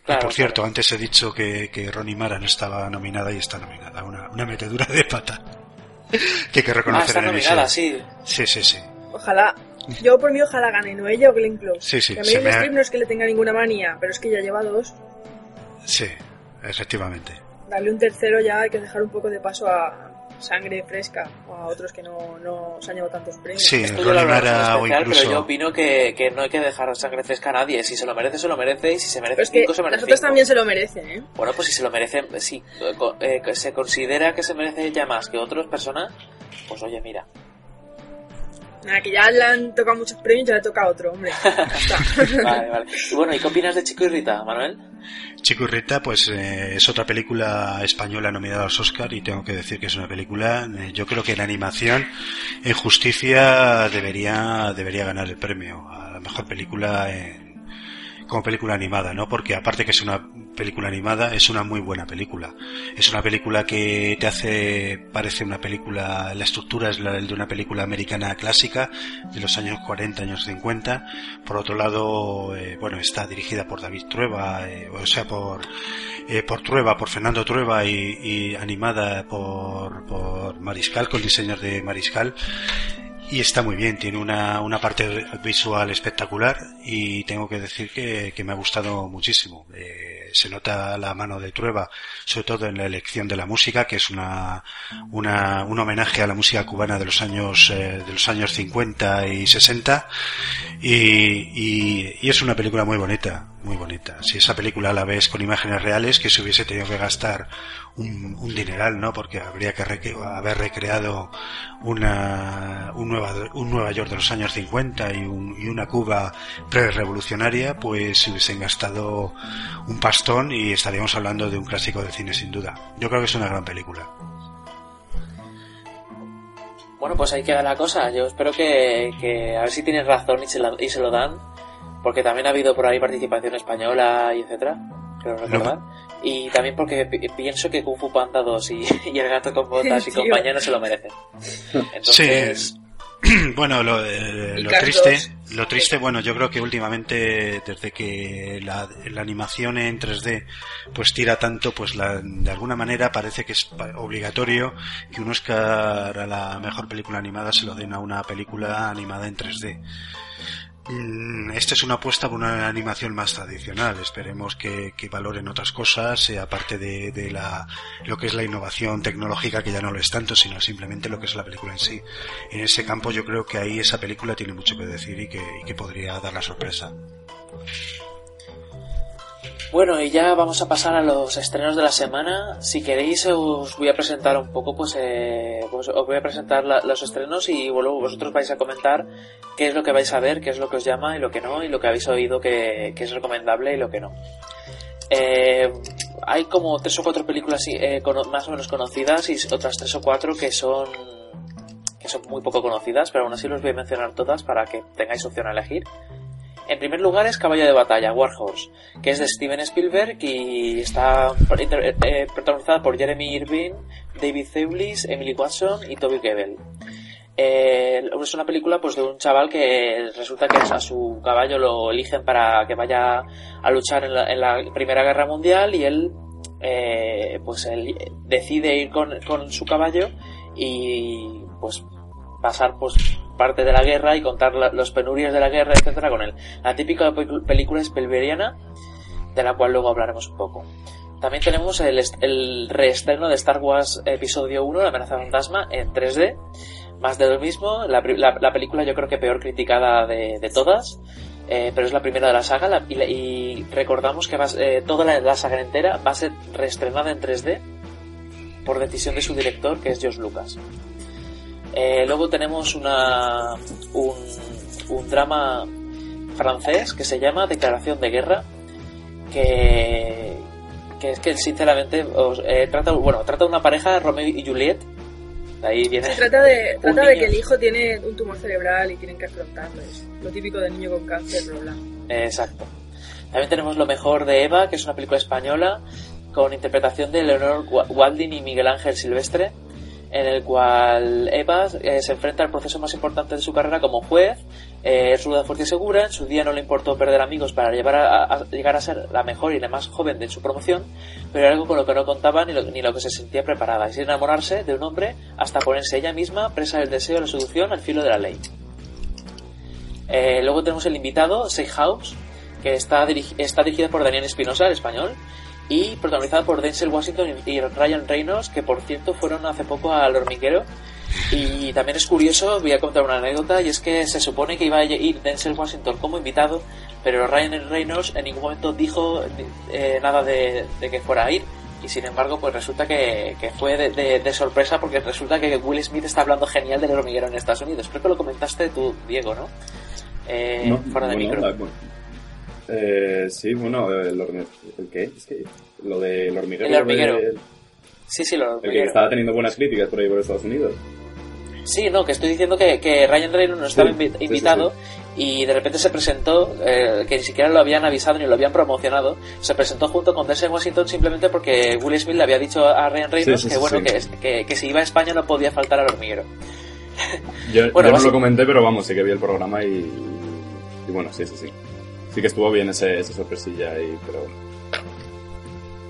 y por cierto, antes he dicho que, que Ronnie Mara no estaba nominada y está nominada. Una, una metedura de pata. que hay que reconocer ah, está nominada, sí. Sí, sí, sí. Ojalá. Yo por mí ojalá gane, no ella o Glenn Close. Sí, sí. Que a mí Streep no es que le tenga ninguna manía, pero es que ya lleva dos. Sí, efectivamente. Darle un tercero ya hay que dejar un poco de paso a, sangre fresca o a otros que no, no se han llevado tantos premios. Sí, Esto yo lo especial, o incluso... pero yo opino que, que, no hay que dejar sangre fresca a nadie. Si se lo merece, se lo merece. Y si se merece cinco, se merece Las otras también se lo merecen, ¿eh? Bueno, pues si se lo merece, si eh, se considera que se merece ya más que otras personas, pues oye, mira. Nada, que ya le han tocado muchos premios, ya le toca a otro, hombre. vale, vale. Y bueno, ¿y qué opinas de Chico y Rita, Manuel? Chico y Rita, pues eh, es otra película española nominada a los Oscar y tengo que decir que es una película, eh, yo creo que en animación, en justicia, debería, debería ganar el premio a la mejor película en, como película animada, ¿no? Porque aparte que es una película animada, es una muy buena película. Es una película que te hace, parece una película, la estructura es la de una película americana clásica de los años 40, años 50. Por otro lado, eh, bueno, está dirigida por David Trueba, eh, o sea, por, eh, por Trueba, por Fernando Trueba y, animada por, por Mariscal, con diseños de Mariscal. Y está muy bien, tiene una, una parte visual espectacular y tengo que decir que, que me ha gustado muchísimo. Eh, se nota la mano de Trueba, sobre todo en la elección de la música, que es una, una un homenaje a la música cubana de los años eh, de los años 50 y 60 y, y, y, es una película muy bonita, muy bonita. Si esa película la ves con imágenes reales, que se hubiese tenido que gastar un, un dineral, ¿no? Porque habría que haber recreado una, un, Nueva, un Nueva York de los años 50 y, un, y una Cuba pre-revolucionaria, pues se hubiesen gastado un pastón y estaríamos hablando de un clásico del cine sin duda. Yo creo que es una gran película. Bueno, pues ahí queda la cosa. Yo espero que, que a ver si tienes razón y se, la, y se lo dan, porque también ha habido por ahí participación española y etcétera, creo recordar. Y también porque pienso que Kung Fu Panda 2 y, y El gato con botas y compañía no se lo merecen. Entonces... Sí. Bueno, lo, eh, lo triste, lo triste, bueno, yo creo que últimamente, desde que la, la animación en 3D pues tira tanto, pues la, de alguna manera parece que es obligatorio que un Oscar a la mejor película animada se lo den a una película animada en 3D. Mm, esta es una apuesta por una animación más tradicional. Esperemos que, valoren otras cosas, eh, aparte de, de, la, lo que es la innovación tecnológica, que ya no lo es tanto, sino simplemente lo que es la película en sí. En ese campo yo creo que ahí esa película tiene mucho que decir y que podría dar la sorpresa. Bueno, y ya vamos a pasar a los estrenos de la semana. Si queréis, os voy a presentar un poco, pues, eh, pues os voy a presentar los estrenos y luego vosotros vais a comentar qué es lo que vais a ver, qué es lo que os llama y lo que no, y lo que habéis oído que, que es recomendable y lo que no. Eh, hay como tres o cuatro películas eh, más o menos conocidas y otras tres o cuatro que son que son muy poco conocidas, pero aún así los voy a mencionar todas para que tengáis opción a elegir. En primer lugar es Caballo de Batalla, Warhorse, que es de Steven Spielberg y está eh, protagonizada por Jeremy Irving, David Thewlis, Emily Watson y Toby Kebbell. Eh, es una película pues de un chaval que resulta que a su caballo lo eligen para que vaya a luchar en la, Primera Guerra Mundial y él eh, pues él decide ir con, con su caballo y pues pasar pues parte de la guerra y contar los penurios de la guerra, etcétera, con él. La típica película spelberiana, de la cual luego hablaremos un poco. También tenemos el, el reestreno de Star Wars Episodio 1, La amenaza fantasma, en 3D. Más de lo mismo, la, la, película yo creo que peor criticada de, de todas, eh, pero es la primera de la saga y, y, recordamos que va, eh, toda la, la, saga entera va a ser reestrenada en 3D por decisión de su director, que es George Lucas. Eh, luego tenemos una, un, un, drama francés que se llama Declaración de Guerra, que, que es que sinceramente os, eh, trata, bueno, trata de una pareja, Romeo y Juliet. ahí viene se trata de, trata de que el hijo tiene un tumor cerebral y tienen que afrontarlo. Es lo típico del niño con cáncer, bla, Exacto. También tenemos Lo mejor de Eva, que es una película española con interpretación de Leonor Walding y Miguel Ángel Silvestre en el cual Eva eh, se enfrenta al proceso más importante de su carrera como juez. Eh, es ruda, fuerte y segura. En su día no le importó perder amigos para llevar a, llegar a ser la mejor y la más joven de su promoción, pero era algo con lo que no contaba ni lo, ni lo que se sentía preparada. Sin enamorarse de un hombre hasta ponerse ella misma presa del deseo de la seducción al filo de la ley. Eh, luego tenemos el invitado, House, que está, está dirigido por Daniel Espinosa, el español, y protagonizada por Denzel Washington y Ryan Reynolds, que por cierto fueron hace poco al hormiguero. Y también es curioso, voy a contar una anécdota, y es que se supone que iba a ir Denzel Washington como invitado, pero Ryan Reynolds en ningún momento dijo eh, nada de, que fuera a ir. Y sin embargo, pues resulta que, fue de, sorpresa porque resulta que Will Smith está hablando genial del hormiguero en Estados Unidos. Creo que lo comentaste tú, Diego, ¿no? Eh, fuera de micro. Eh, sí, bueno, el, ¿el qué? Es que lo del hormiguero. El hormiguero. Sí, sí, lo El que estaba teniendo buenas críticas por ahí por Estados Unidos. Sí, no, que estoy diciendo que, que Ryan Reynolds no estaba invitado y de repente se presentó, eh, que ni siquiera lo habían avisado ni lo habían promocionado, se presentó junto con Denzel Washington simplemente porque Will Smith le había dicho a Ryan Reynolds que bueno que, que, que, si iba a España no podía faltar al hormiguero. Yo, bueno, yo no lo comenté, pero vamos, sí que vi el programa y, y bueno, sí, sí, sí sí que estuvo bien ese, esa sorpresilla ahí, pero...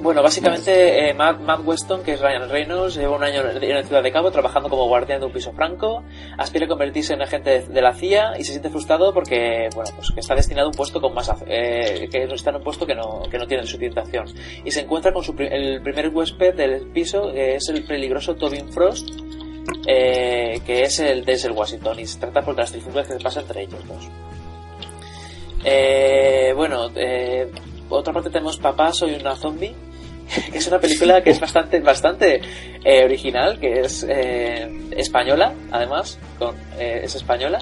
Bueno, básicamente eh, Matt, Matt Weston, que es Ryan Reynolds, lleva un año en la Ciudad de Cabo trabajando como guardián de un piso franco, aspira a convertirse en agente de, la CIA y se siente frustrado porque, bueno, pues que está destinado a un puesto con más, eh, que está en un puesto que no, que no tiene su tentación. Y se encuentra con su, el primer huésped del piso, que es el peligroso Tobin Frost, eh, que es el Denzel Washington, y se trata por las trifulcas que pasa entre ellos dos. Eh, bueno, eh, por otra parte tenemos Papá, soy una zombie, que es una película que es bastante, bastante eh, original, que es eh, española, además, eh, es española,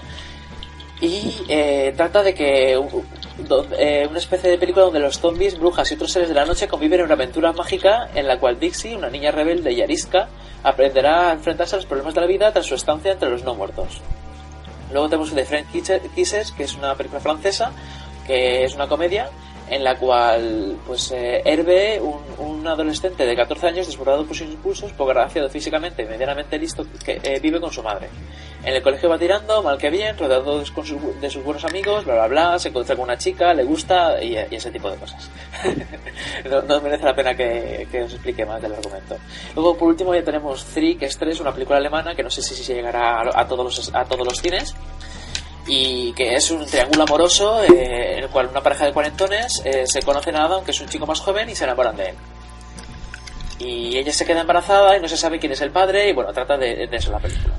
y eh, trata de que una especie de película donde los zombies, brujas y otros seres de la noche conviven en una aventura mágica en la cual Dixie, una niña rebelde y arisca, aprenderá a enfrentarse a los problemas de la vida tras su estancia entre los no muertos. Luego tenemos The Kisses- Kisses, que es una película francesa, que es una comedia en la cual pues eh, un, adolescente de 14 años desbordado por sus impulsos, poco agraciado físicamente y medianamente listo, eh, vive con su madre. En el colegio va tirando, mal que bien, rodeado de, con sus- buenos amigos, bla bla bla, se encuentra con una chica, le gusta y, y ese tipo de cosas. no, no merece la pena que, que os explique más del argumento. Luego, por último, ya tenemos Three, que es 3, una película alemana que no sé si, si llegará a, a todos los, a todos los cines y que es un triángulo amoroso eh, en el cual una pareja de cuarentones eh, se conoce nada aunque es un chico más joven y se enamoran de él. Y ella se queda embarazada y no se sabe quién es el padre y bueno, trata de, de eso la película.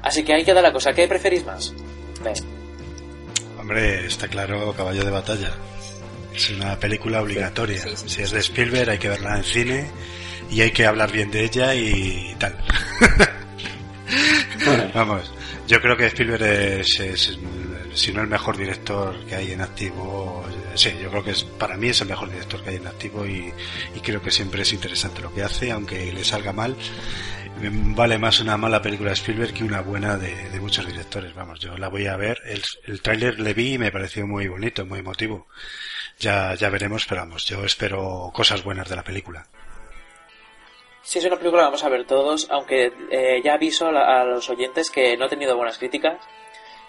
Así que ahí queda la cosa. ¿Qué preferís más? Ve. Hombre, está claro, caballo de batalla. Es una película obligatoria. Sí, sí, si es de Spielberg hay que verla en cine y hay que hablar bien de ella y tal. Vamos, yo creo que Spielberg es, si no el mejor director que hay en activo, sí, yo creo que es, para mí es el mejor director que hay en activo y, creo que siempre es interesante lo que hace, aunque le salga mal. Vale más una mala película de Spielberg que una buena de, de muchos directores. Vamos, yo la voy a ver. El, el tráiler le vi y me pareció muy bonito, muy emotivo. Ya, ya veremos, pero vamos, yo espero cosas buenas de la película. Si es una película que vamos a ver todos, aunque eh, ya aviso a, a los oyentes que no ha tenido buenas críticas,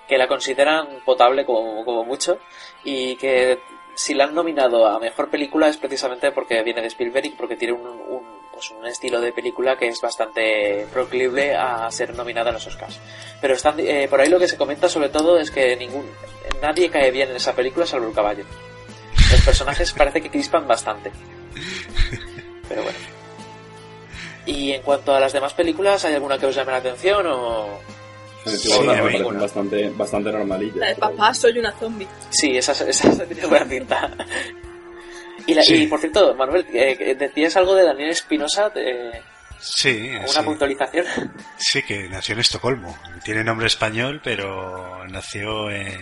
que la consideran potable como, mucho y que si la han nominado a mejor película es precisamente porque viene de Spielberg y porque tiene un, un, pues un estilo de película que es bastante proclive a ser nominada en los Oscars. Pero están, eh, por ahí lo que se comenta sobre todo es que ningún nadie cae bien en esa película salvo el caballo. Los personajes parece que crispan bastante. Pero bueno. Y en cuanto a las demás películas, ¿hay alguna que os llame la atención o...? Sí, Sí, me igual. bastante, bastante normalillas. La de pero- papá, soy una zombie. Sí, esa, esa tiene buena pinta. Y, la- Sí. y por cierto, Manuel, eh, decías algo de Daniel Espinosa, de Sí, una sí. puntualización. Sí, que nació en Estocolmo. Tiene nombre español, pero nació en,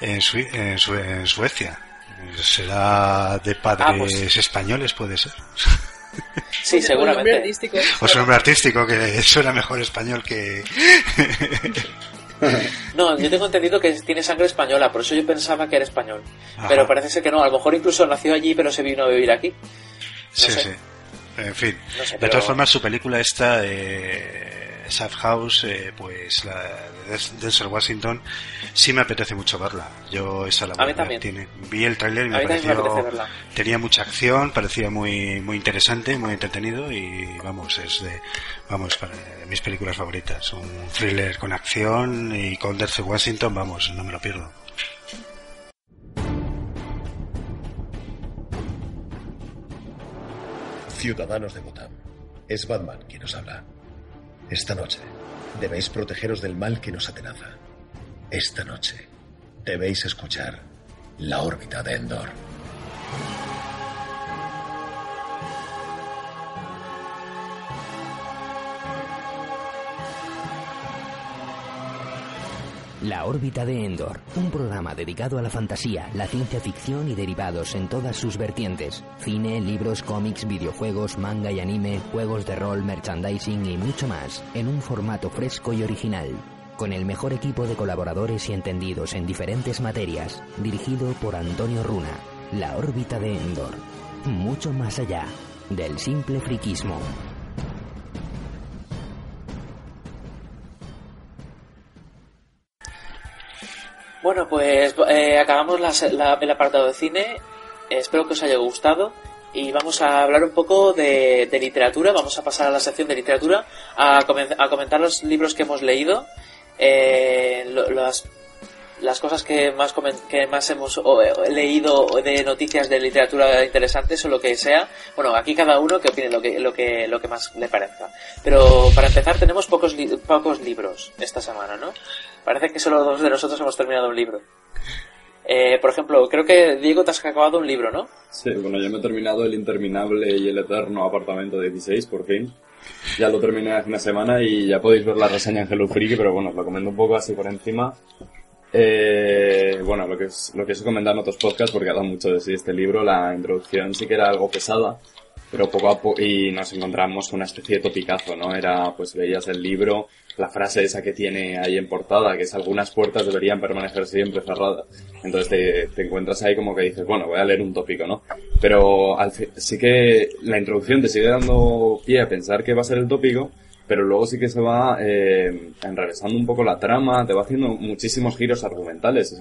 en, Sue- en Sue- en Suecia. Será de padres Ah, pues- españoles, puede ser. Sí, O nombre seguramente. artístico. O su nombre artístico, que suena mejor español que... No, yo tengo entendido que tiene sangre española, por eso yo pensaba que era español. Ajá. Pero parece ser que no, a lo mejor incluso nació allí, pero se vino a vivir aquí. sí, sé. sí. En fin. No sé, de pero- todas formas, su película esta, eh, Sad House, eh, pues la de Denzel Washington, sí me apetece mucho verla. Yo esa la voy A mí ver. también. Tiene- vi el tráiler y me A mí también me pareció... verla. tenía mucha acción, parecía muy muy interesante, muy entretenido y vamos, es de vamos para mis películas favoritas, un thriller con acción y con Denzel Washington, vamos, no me lo pierdo. Ciudadanos de Gotham, es Batman quien os habla. Esta noche debéis protegeros del mal que nos atenaza. Esta noche debéis escuchar la órbita de Endor. La órbita de Endor, un programa dedicado a la fantasía, la ciencia ficción y derivados en todas sus vertientes. Cine, libros, cómics, videojuegos, manga y anime, juegos de rol, merchandising y mucho más, en un formato fresco y original. Con el mejor equipo de colaboradores y entendidos en diferentes materias, dirigido por Antonio Runa. La órbita de Endor. Mucho más allá del simple friquismo. Bueno, pues eh, acabamos la la- el apartado de cine. Eh, espero que os haya gustado. y vamos a hablar un poco de, literatura. Vamos a pasar a la sección de literatura a, a comentar los libros que hemos leído, eh, las, las cosas que más, que más hemos leído de noticias de literatura interesantes o lo que sea. Bueno, aquí cada uno que opine lo que, lo que, lo que más le parezca. Pero para empezar tenemos pocos, pocos libros esta semana, ¿no? Parece que solo dos de nosotros hemos terminado un libro. Eh, por ejemplo, creo que Diego te has acabado un libro, ¿no? Sí, bueno, yo me he terminado El interminable y el eterno apartamento 16, por fin. Ya lo terminé hace una semana y ya podéis ver la reseña en Hello Freaky, pero bueno, os lo comento un poco así por encima. Eh, bueno, lo que, es, lo que he comentado en otros podcasts, porque ha dado mucho de sí este libro, la introducción sí que era algo pesada, pero poco a poco, y nos encontramos con una especie de topicazo, ¿no? Era, pues veías el libro, la frase esa que tiene ahí en portada, que es algunas puertas deberían permanecer siempre cerradas. Entonces te, te encuentras ahí como que dices, bueno, voy a leer un tópico, ¿no? Pero al sí que la introducción te sigue dando pie a pensar que va a ser el tópico, pero luego sí que se va eh, enrevesando un poco la trama, te va haciendo muchísimos giros argumentales.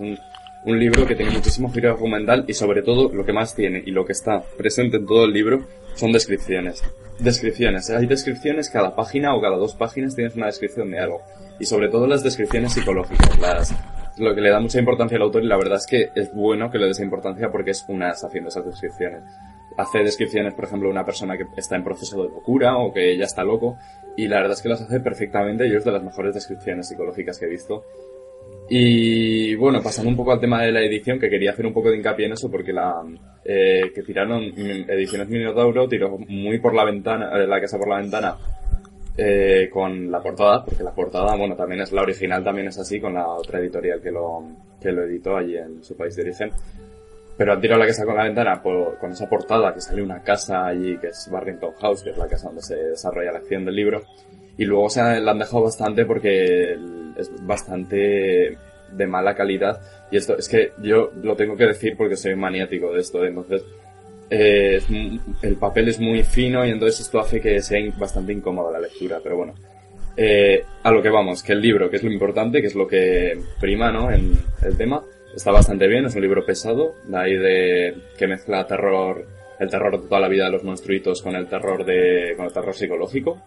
Un libro que tiene muchísimo giro argumental y sobre todo lo que más tiene y lo que está presente en todo el libro son descripciones. Descripciones. Hay descripciones cada página o cada dos páginas tienes una descripción de algo. Y sobre todo las descripciones psicológicas, las, lo que le da mucha importancia al autor y la verdad es que es bueno que le des importancia porque es una haciendo esas descripciones. Hace descripciones, por ejemplo, una persona que está en proceso de locura o que ya está loco y la verdad es que las hace perfectamente y es de las mejores descripciones psicológicas que he visto y bueno, pasando un poco al tema de la edición, que quería hacer un poco de hincapié en eso porque la eh, que tiraron Ediciones Minotauro tiró muy por la ventana, eh, la casa por la ventana eh, con la portada, porque la portada, bueno, también es la original, también es así con la otra editorial que lo, que lo editó allí en su país de origen. Pero han tirado la casa con la ventana por, con esa portada que sale una casa allí que es Barrington House, que es la casa donde se desarrolla la acción del libro. Y luego se la han dejado bastante porque es bastante de mala calidad. Y esto es que yo lo tengo que decir porque soy maniático de esto. Entonces, eh, el papel es muy fino y entonces esto hace que sea bastante incómoda la lectura. Pero bueno, eh, a lo que vamos, que el libro, que es lo importante, que es lo que prima ¿no? en el tema, está bastante bien. Es un libro pesado, de ahí de que mezcla terror, el terror de toda la vida de los monstruitos con el terror de, con el terror psicológico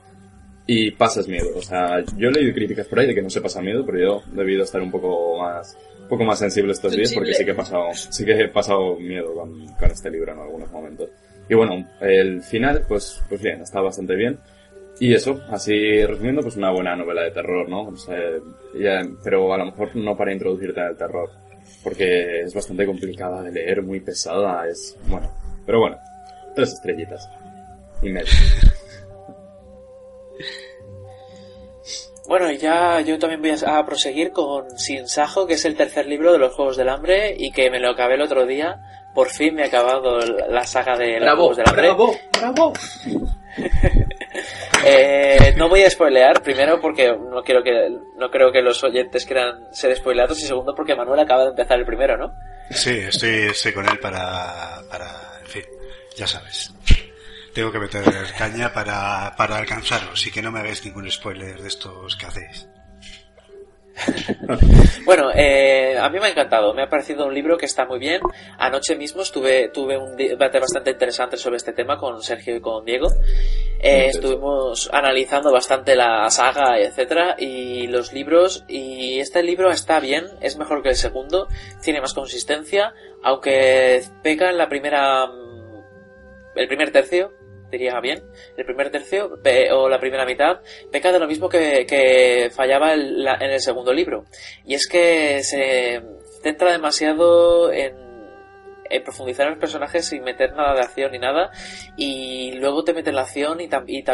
y pasas miedo. O sea, yo he leído críticas por ahí de que no se pasa miedo, pero yo he debido estar un poco más, un poco más sensible estos días porque sí que he pasado, sí que he pasado miedo con, con este libro en algunos momentos. Y bueno, el final, pues, pues bien, está bastante bien. Y eso, así resumiendo, pues una buena novela de terror, ¿no? O sea, ya, pero a lo mejor no para introducirte el terror, porque es bastante complicada de leer, muy pesada, es, bueno, pero bueno, tres estrellitas y medio. Bueno, ya yo también voy a proseguir con Sin Sajo, que es el tercer libro de los Juegos del Hambre y que me lo acabé el otro día. Por fin me he acabado la saga de los Juegos del Hambre. ¡Bravo! ¡Bravo! eh, no voy a spoilear, primero porque no quiero que no creo que los oyentes quieran ser spoileados y segundo porque Manuel acaba de empezar el primero, ¿no? Sí, estoy, estoy con él para, para, en fin, ya sabes tengo que meter caña para, para alcanzaros y que no me hagáis ningún spoiler de estos que hacéis. bueno, eh, a mí me ha encantado, me ha parecido un libro que está muy bien. Anoche mismo estuve, tuve un debate bastante interesante sobre este tema con Sergio y con Diego. Eh, estuvimos analizando bastante la saga, etcétera, y los libros. Y este libro está bien, es mejor que el segundo, tiene más consistencia, aunque peca en la primera, el primer tercio, diría bien, el primer tercio o la primera mitad peca de lo mismo que, fallaba en el segundo libro. Y es que se centra demasiado en, profundizar en los personajes sin meter nada de acción ni nada. Y luego te mete la acción y,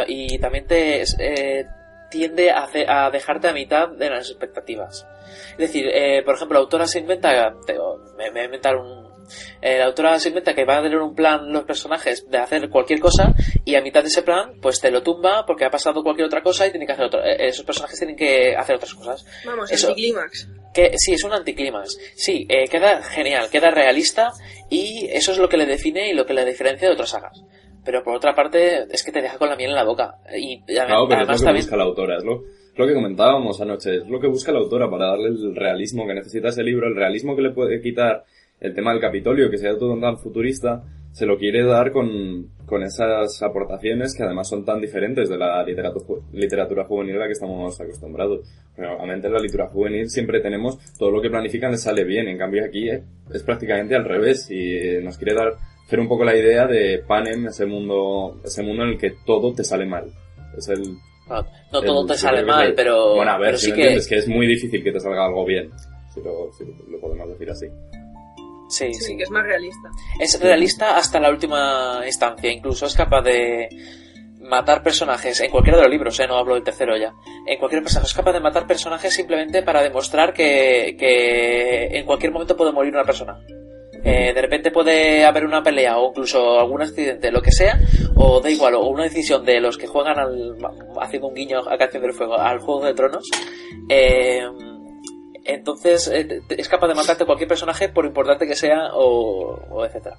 y, también te... Eh, tiende a, dejarte a mitad de las expectativas. Es decir, eh, por ejemplo, la autora se inventa, me, me a inventar un, eh, la autora se inventa que va a tener un plan los personajes de hacer cualquier cosa y a mitad de ese plan pues te lo tumba porque ha pasado cualquier otra cosa y tiene que hacer otro, eh, esos personajes tienen que hacer otras cosas. Vamos, Eso, anticlímax. Que, sí, es un anticlímax. Sí, eh, queda genial, queda realista y eso es lo que le define y lo que le diferencia de otras sagas. Pero por otra parte, es que te deja con la miel en la boca. Y claro, pero es lo que busca la autora, es lo, lo que comentábamos anoche, es lo que busca la autora para darle el realismo que necesita ese libro, el realismo que le puede quitar el tema del Capitolio, que sea todo tan futurista, se lo quiere dar con, con esas aportaciones que además son tan diferentes de la literatura, literatura juvenil a la que estamos acostumbrados. Normalmente en la literatura juvenil siempre tenemos todo lo que planifican le sale bien, en cambio aquí es, es prácticamente al revés y nos quiere dar hacer un poco la idea de Panem, ese mundo, ese mundo en el que todo te sale mal. Es el, no, no todo te sale mal, pero. Bueno, a ver, si sí me que. entiendes, que es muy difícil que te salga algo bien. Si lo, si lo podemos decir así. Sí, Sí, sí. que es más realista. Es realista hasta la última instancia. Incluso es capaz de matar personajes en cualquiera de los libros, ¿eh? no hablo del tercero ya. En cualquier personaje es capaz de matar personajes simplemente para demostrar que, que en cualquier momento puede morir una persona. Eh, de repente puede haber una pelea o incluso algún accidente, lo que sea, o da igual, o una decisión de los que juegan al, haciendo un guiño a Canción del Fuego al Juego de Tronos. Eh, entonces eh, es capaz de matarte cualquier personaje por importante que sea o, o etcétera.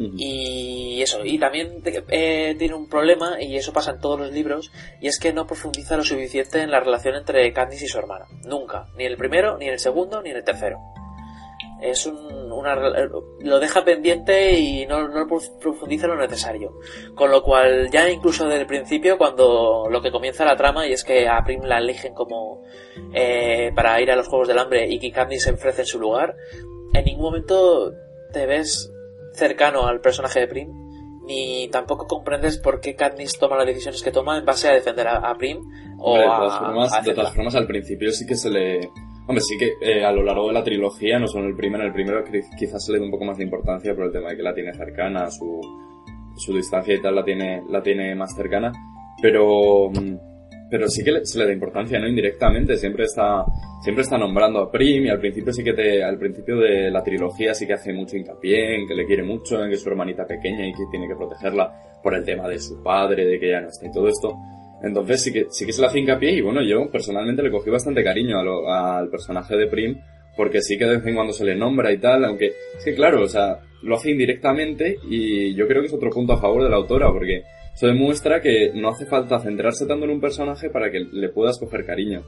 Y eso, y también eh, tiene un problema, y eso pasa en todos los libros, y es que no profundiza lo suficiente en la relación entre Katniss y su hermana. Nunca. Ni en el primero, ni en el segundo, ni en el tercero. Es un, una, lo deja pendiente y no, no profundiza lo necesario. Con lo cual, ya incluso desde el principio, cuando lo que comienza la trama, y es que a Prim la eligen como eh, para ir a los Juegos del Hambre y que Katniss se ofrece en su lugar, en ningún momento te ves cercano al personaje de Prim, ni tampoco comprendes por qué Katniss toma las decisiones que toma en base a defender a, a Prim o Hombre, de a, todas formas, a de todas formas, al principio sí que se le... Hombre, sí que eh, a lo largo de la trilogía, no solo el primero, el primero qui- quizás se le da un poco más de importancia por el tema de que la tiene cercana, su, su distancia y tal la tiene, la tiene más cercana, pero, mm, pero sí que se le da importancia, ¿no? Indirectamente, siempre está, siempre está nombrando a Prim y al principio sí que te, al principio de la trilogía sí que hace mucho hincapié en que le quiere mucho, en que es su hermanita pequeña y que tiene que protegerla por el tema de su padre, de que ya no está y todo esto. Entonces sí que, sí que se le hace hincapié y bueno, yo personalmente le cogí bastante cariño a lo- al personaje de Prim porque sí que de vez en cuando se le nombra y tal, aunque es que claro, o sea, lo hace indirectamente y yo creo que es otro punto a favor de la autora porque eso demuestra que no hace falta centrarse tanto en un personaje para que le puedas coger cariño.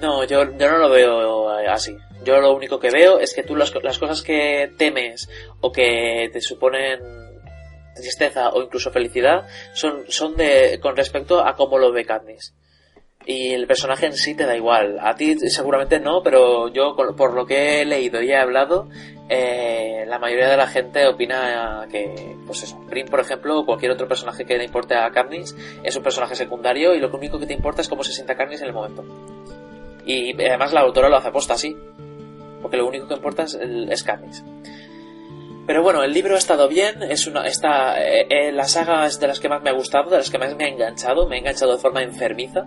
No, yo, yo no lo veo eh, así. Yo lo único que veo es que tú las, las cosas que temes o que te suponen tristeza o incluso felicidad son, son de, con respecto a cómo lo ve Katniss. Y el personaje en sí te da igual. A ti seguramente no, pero yo por lo que he leído y he hablado, eh, la mayoría de la gente opina que, pues eso, Brin, por ejemplo, o cualquier otro personaje que le importe a Katniss, es un personaje secundario y lo único que te importa es cómo se sienta Katniss en el momento. Y además la autora lo hace aposta así. Porque lo único que importa es, el, es. Pero bueno, el libro ha estado bien, es una, está, eh, eh, la saga es de las que más me ha gustado, de las que más me ha enganchado, me ha enganchado de forma enfermiza.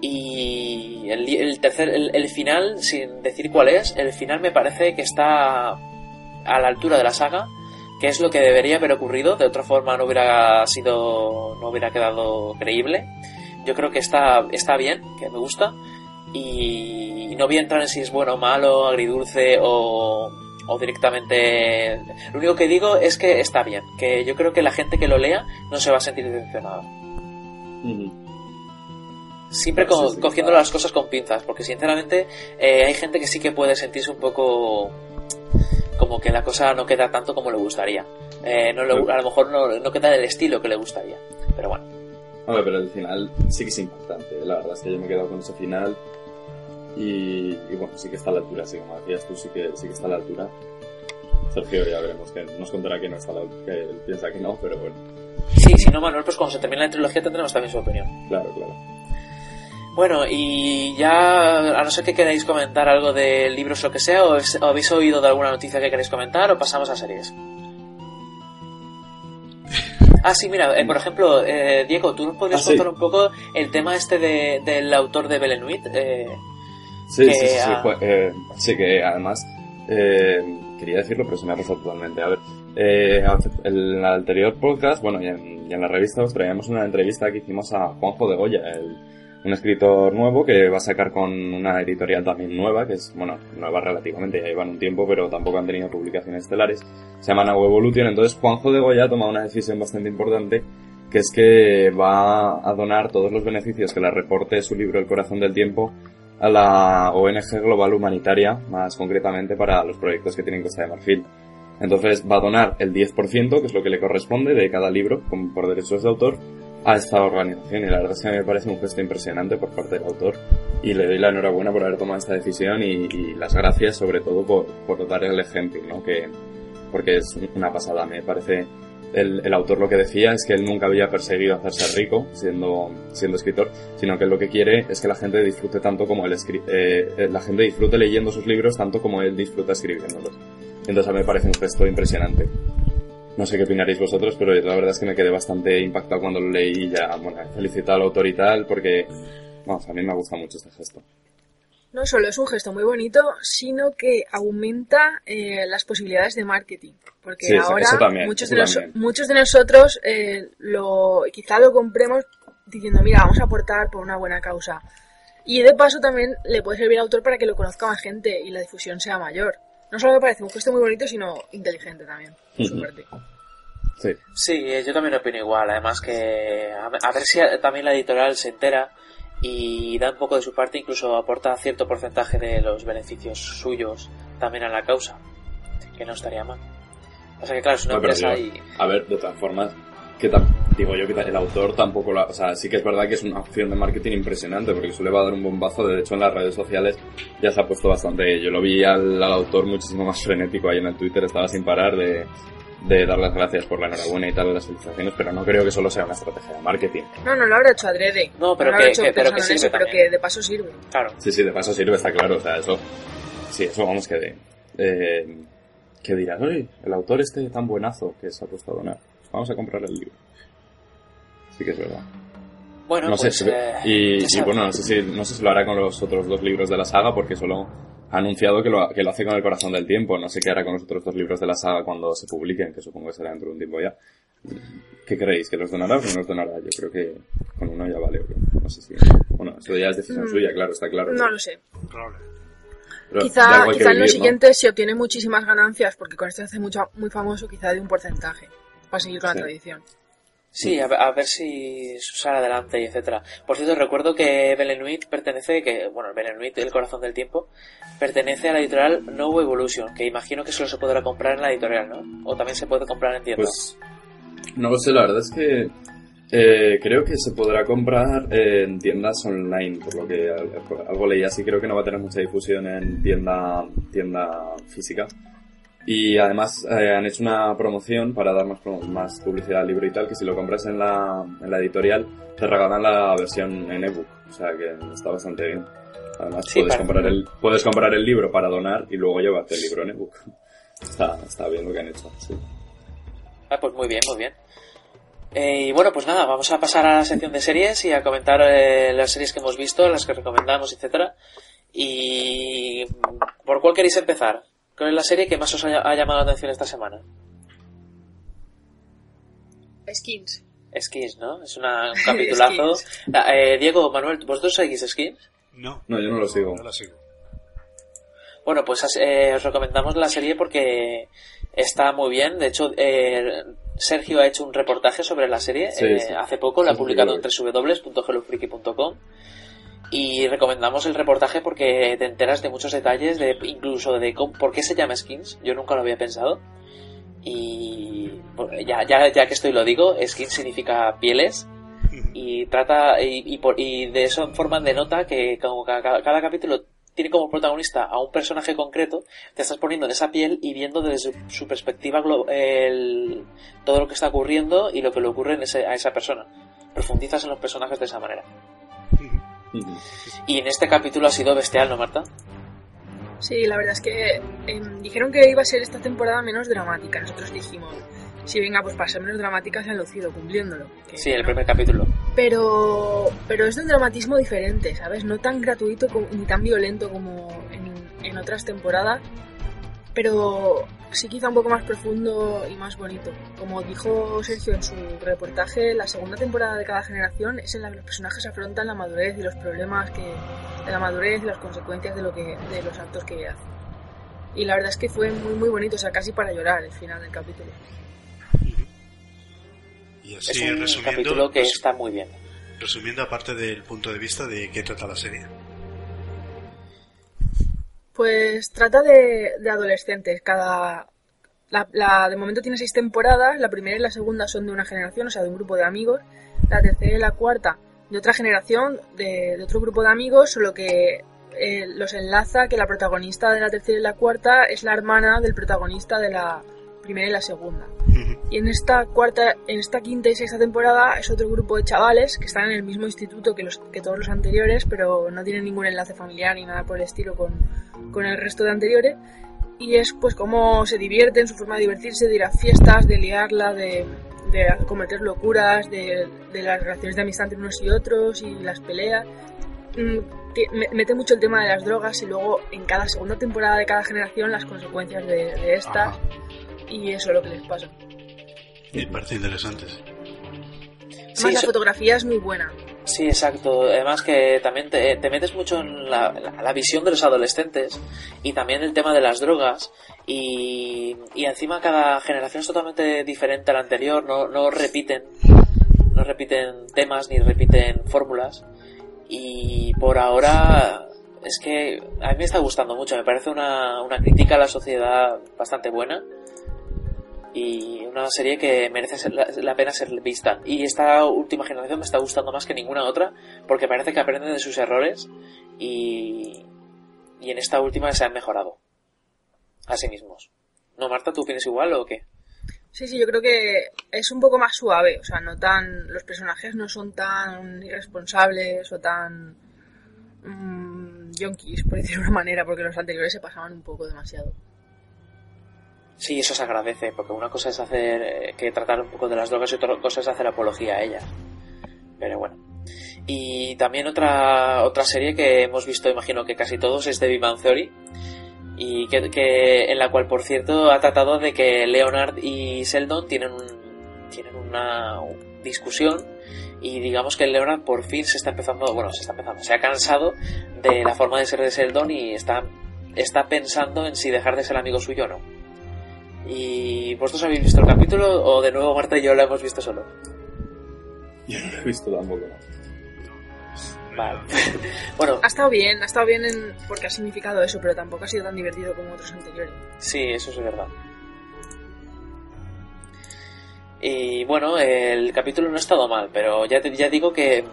Y el, tercer, el, el final, sin decir cuál es, el final me parece que está a la altura de la saga, que es lo que debería haber ocurrido, de otra forma no hubiera sido, no hubiera quedado creíble. Yo creo que está, está bien, que me gusta, y no voy a entrar en si es bueno o malo, agridulce o, o directamente... Lo único que digo es que está bien, que yo creo que la gente que lo lea no se va a sentir decepcionada. Siempre Sí, co- sí, cogiendo claro. las cosas con pinzas, porque sinceramente eh, hay gente que sí que puede sentirse un poco como que la cosa no queda tanto como le gustaría. Eh, no le- a lo mejor no, no queda del estilo que le gustaría. Pero bueno, Hombre, pero el final sí que es importante. La verdad es que yo me he quedado con ese final. Y, y bueno, sí que está a la altura, sí, como decías tú, sí que, sí que está a la altura. Sergio ya veremos que nos contará que no está a la altura, que él piensa que no, pero bueno, sí, si no, Manuel, pues cuando se termine la trilogía tendremos también su opinión. claro, claro. Bueno, y ya, a no ser que queráis comentar algo de libros o lo que sea, o, es- o habéis oído de alguna noticia que queréis comentar, o pasamos a series. Ah, sí, mira, eh, por ejemplo, eh, Diego, ¿tú nos podrías Ah, sí. contar un poco el tema este de, del autor de Belenuit? Eh, Sí, Que, sí, sí, sí, pues, eh, sí, que además eh, quería decirlo, pero se me ha pasado totalmente. A ver, eh, en el anterior podcast, bueno, y en, y en la revista os traíamos una entrevista que hicimos a Juanjo de Goya, el- un escritor nuevo que va a sacar con una editorial también nueva, que es, bueno, nueva relativamente, ya llevan un tiempo, pero tampoco han tenido publicaciones estelares. Se llama Now Evolution, entonces Juanjo de Goya ha tomado una decisión bastante importante que es que va a donar todos los beneficios que le reporte su libro El corazón del tiempo a la ONG Global Humanitaria, más concretamente para los proyectos que tienen Costa de Marfil. Entonces va a donar el 10%, que es lo que le corresponde de cada libro, por derechos de autor, a esta organización. Y la verdad es que me parece un gesto impresionante por parte del autor. Y le doy la enhorabuena por haber tomado esta decisión y, y las gracias sobre todo por, por dar el ejemplo, ¿no? Que, porque es una pasada, me parece el, el, autor lo que decía es que él nunca había perseguido hacerse rico siendo, siendo escritor, sino que lo que quiere es que la gente disfrute tanto como él escribe, eh, la gente disfrute leyendo sus libros tanto como él disfruta escribiéndolos. Entonces a mí me parece un gesto impresionante. No sé qué opinaréis vosotros, pero la verdad es que me quedé bastante impactado cuando lo leí y ya, bueno, he felicitado al autor y tal, porque, vamos, a mí me gusta mucho este gesto no solo es un gesto muy bonito, sino que aumenta eh, las posibilidades de marketing. Porque sí, ahora también, muchos, de nos, muchos, de nosotros eh, lo, quizá lo compremos diciendo, mira, vamos a aportar por una buena causa. Y de paso también le puede servir al autor para que lo conozca más gente y la difusión sea mayor. No solo me parece un gesto muy bonito, sino inteligente también. Sí. sí, yo también opino igual. Además que a ver si también la editorial se entera y da un poco de su parte, incluso aporta cierto porcentaje de los beneficios suyos también a la causa, que no estaría mal. O sea que claro, es una No, empresa yo- y... A ver, de todas formas, que digo yo que el autor tampoco lo ha- O sea, sí que es verdad que es una opción de marketing impresionante, porque eso le va a dar un bombazo. De hecho, en las redes sociales ya se ha puesto bastante. Yo lo vi al, al autor muchísimo más frenético ahí en el Twitter, estaba sin parar de, de dar las gracias por la enhorabuena y tal, las felicitaciones, pero no creo que solo sea una estrategia de marketing. No, no lo habrá hecho adrede. No, pero lo que- habrá hecho que- pero que sirve eso, pero que de paso sirve. Claro, Sí, sí, de paso sirve, está claro, o sea, eso. Sí, eso vamos que de. Eh, que dirás, oye, el autor este tan buenazo que se ha puesto a donar. Vamos a comprar el libro. Sí que es verdad. bueno, no pues... sé, eh, y, y bueno, no sé, si, no sé si lo hará con los otros dos libros de la saga, porque solo ha anunciado que lo, que lo hace con el corazón del tiempo. No sé qué hará con los otros dos libros de la saga cuando se publiquen, que supongo que será dentro de un tiempo ya. ¿Qué creéis? ¿Que los donará o que no los donará? Yo creo que con uno ya vale. No sé si. Bueno, eso ya es decisión Mm, suya, claro, está claro. No lo sé. Pero Quizá, quizá en lo siguiente se obtiene muchísimas ganancias, porque con esto se hace mucho, muy famoso, quizá de un porcentaje, para seguir con Sí. la tradición. Sí, a a ver si sale adelante y etcétera. Por cierto, recuerdo que Belenuit pertenece, que bueno, Belenuit, el corazón del tiempo, pertenece a la editorial No Evolution, que imagino que solo se podrá comprar en la editorial, ¿no? O también se puede comprar en tiendas. Pues no sé, la verdad es que eh, creo que se podrá comprar en tiendas online, por lo que algo leí así, creo que no va a tener mucha difusión en tienda, tienda física. Y además eh, han hecho una promoción para dar más, más publicidad al libro y tal, que si lo compras en la, en la editorial te regalan la versión en ebook, o sea que está bastante bien. Además Sí, puedes, comprar el, puedes comprar el libro para donar y luego llevarte el libro en ebook. Está, está bien lo que han hecho, sí. Ah, pues muy bien, muy bien. Eh, y bueno, pues nada, vamos a pasar a la sección de series y a comentar eh, las series que hemos visto, las que recomendamos, etcétera. Y ¿por cuál queréis empezar? ¿Cuál es la serie que más os ha, ha llamado la atención esta semana? Skins. Skins, ¿no? Es una- un capitulazo. Ah, eh, Diego, Manuel, ¿vosotros seguís Skins? No. No, yo no lo sigo. No la sigo. Bueno, pues eh, os recomendamos la serie porque está muy bien. De hecho, eh, Sergio ha hecho un reportaje sobre la serie Sí, eh, sí. hace poco, lo ha publicado en www.hellofreaky.com y recomendamos el reportaje porque te enteras de muchos detalles, de incluso de cómo- por qué se llama Skins. Yo nunca lo había pensado. Y ya, ya, ya que estoy lo digo, Skins significa pieles y trata y, y, por- y de eso forma de nota que como ca- ca- cada, capítulo tiene como protagonista a un personaje concreto te estás poniendo en esa piel y viendo desde su, su perspectiva el- todo lo que está ocurriendo y lo que le ocurre en ese- a esa persona profundizas en los personajes de esa manera Y en este capítulo ha sido bestial ¿no Marta? Sí, la verdad es que em, dijeron que iba a ser esta temporada menos dramática. Nosotros dijimos, si venga, pues para ser menos dramática se han lucido cumpliéndolo. que sí el no. primer capítulo Pero, pero es de un dramatismo diferente, ¿sabes? No tan gratuito como- ni tan violento como en, en otras temporadas, pero sí quizá un poco más profundo y más bonito. Como dijo Sergio en su reportaje, la segunda temporada de cada generación es en la que los personajes afrontan la madurez y los problemas que, de la madurez y las consecuencias de, lo que, de los actos que hacen. Y la verdad es que fue muy muy bonito, o sea, casi para llorar el final del capítulo. Y es así, un resumiendo, capítulo que está muy bien resumiendo, aparte del punto de vista de qué trata la serie. Pues trata de, de adolescentes. Cada, La, de momento tiene seis temporadas, la primera y la segunda son de una generación, o sea, de un grupo de amigos. La tercera y la cuarta de otra generación, de, de otro grupo de amigos, solo que eh, los enlaza que la protagonista de la tercera y la cuarta es la hermana del protagonista de la primera y la segunda. Y en esta cuarta, en esta quinta y sexta temporada es otro grupo de chavales que están en el mismo instituto que, los, que todos los anteriores, pero no tienen ningún enlace familiar ni nada por el estilo con, con el resto de anteriores. Y es pues cómo se divierten, su forma de divertirse, de ir a fiestas, de liarla, de, de cometer locuras, de, de las relaciones de amistad entre unos y otros y las peleas. Mm, Mete mucho el tema de las drogas y luego en cada segunda temporada de cada generación las consecuencias de, de estas Ajá. Y eso es lo que les pasa. Me parece interesante. Además, Sí, la so- fotografía es muy buena. Sí, exacto. Además que también te, te metes mucho en la, la- la visión de los adolescentes y también el tema de las drogas y, y encima cada generación es totalmente diferente a la anterior, no, no repiten, no repiten temas ni repiten fórmulas y por ahora es que a mí me está gustando mucho, me parece una, una crítica a la sociedad bastante buena y una serie que merece ser la, pena ser vista. Y esta última generación me está gustando más que ninguna otra porque parece que aprenden de sus errores y, y en esta última se han mejorado a sí mismos. ¿No, Marta? ¿Tú opinas igual o qué? Sí, sí, yo creo que es un poco más suave, o sea, no tan los personajes no son tan irresponsables o tan mm, yonkis, por decirlo de una manera, porque los anteriores se pasaban un poco demasiado. Sí, eso se agradece, porque una cosa es hacer eh, que tratar un poco de las drogas y otra cosa es hacer apología a ellas. Pero bueno. Y también otra otra serie que hemos visto, imagino que casi todos, es The Big Theory. Y que, que- en la cual, por cierto, ha tratado de que Leonard y Sheldon tienen, un- tienen una discusión y digamos que Leonard por fin se está empezando, bueno, se está empezando, se ha cansado de la forma de ser de Sheldon y está, está pensando en si dejar de ser amigo suyo o no. ¿Y vosotros habéis visto el capítulo o de nuevo Marta y yo lo hemos visto solo? Yo no lo he visto tampoco. Vale. bueno, Ha estado bien, ha estado bien en- porque ha significado eso, pero tampoco ha sido tan divertido como otros anteriores. sí, eso es verdad. Y bueno, el capítulo no ha estado mal, pero ya, te- ya digo que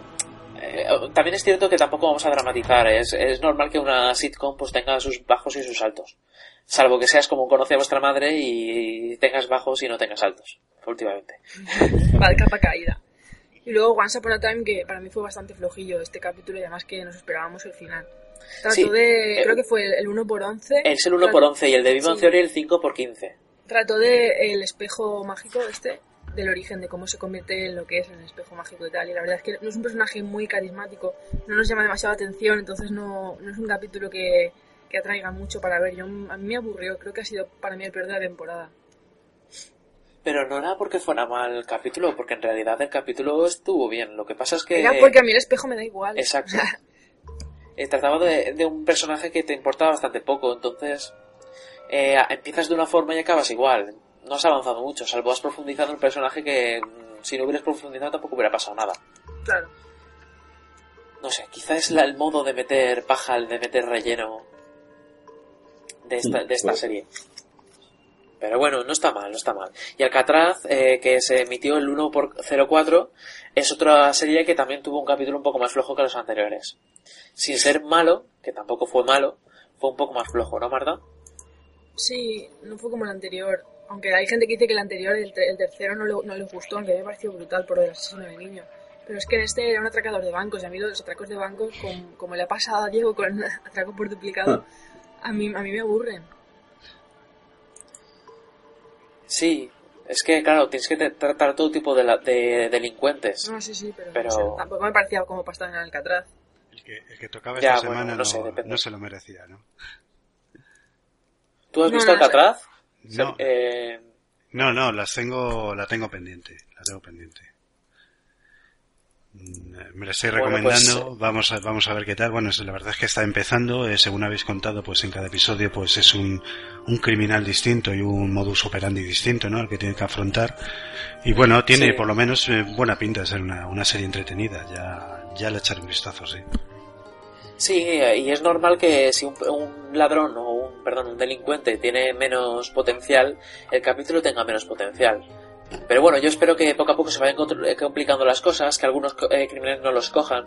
eh, también es cierto que tampoco vamos a dramatizar. Es, es normal que una sitcom pues tenga sus bajos y sus altos. Salvo que seas como conoce a vuestra madre y tengas bajos y no tengas altos, últimamente. Va de capa caída. Y luego Once Upon a Time, que para mí fue bastante flojillo este capítulo y además que nos esperábamos el final. Trató Sí, de, eh, creo que fue el 1 por 11 Es el 1 por 11 y el de Bang Sí. Theory el 5 por 15. Trató de el espejo mágico este, del origen, de cómo se convierte en lo que es en el espejo mágico y tal. Y la verdad es que no es un personaje muy carismático, no nos llama demasiada atención, entonces no, no es un capítulo que, que atraiga mucho para ver. Yo, a mí me aburrió, creo que ha sido para mí el peor de la temporada. Pero no era porque fuera mal el capítulo, porque en realidad el capítulo estuvo bien. Lo que pasa es que... Era porque a mí el espejo me da igual. Exacto. Eh, trataba de, de un personaje que te importaba bastante poco, entonces eh, empiezas de una forma y acabas igual. No has avanzado mucho, salvo has profundizado en el personaje que mm, si no hubieras profundizado tampoco hubiera pasado nada. claro. No sé, quizá es la- el modo de meter paja, el de meter relleno de esta, de esta claro. serie. Pero bueno, no está mal, no está mal. Y Alcatraz, eh, que se emitió el 1 por 04, es otra serie que también tuvo un capítulo un poco más flojo que los anteriores. Sin ser malo, que tampoco fue malo, fue un poco más flojo, ¿no, Marta? Sí, no fue como el anterior. Aunque hay gente que dice que el anterior, el, el tercero, no le, no le gustó, aunque me pareció brutal por el asesino de niño. Pero es que en este era un atracador de bancos, y a mí los atracos de bancos, como, como le ha pasado a Diego con atraco por duplicado, a mí, a mí me aburren. Sí, es que claro, tienes que tratar todo tipo de, la- de delincuentes. No, sí, sí, pero, Pero- no sé, tampoco me parecía como para estar en Alcatraz. El que, el que tocaba Ya, esta bueno, semana no no, sé, no se lo merecía, ¿no? ¿Tú has No, visto no, Alcatraz? No, Eh, no, no, las tengo, la tengo pendiente, la tengo pendiente. Mm, Me la estoy Bueno, recomendando, pues, vamos a, vamos a ver qué tal. Bueno, la verdad es que está empezando, eh, según habéis contado, pues en cada episodio pues es un, un criminal distinto y un modus operandi distinto, ¿no? El que tiene que afrontar. Y bueno, tiene Sí. por lo menos eh, buena pinta de ser una, una serie entretenida, ya, ya le echaré un vistazo, sí. Sí, y es normal que si un, un ladrón o perdón, un delincuente tiene menos potencial, el capítulo tenga menos potencial. Pero bueno, yo espero que poco a poco se vayan eh, complicando las cosas, que algunos eh, criminales no los cojan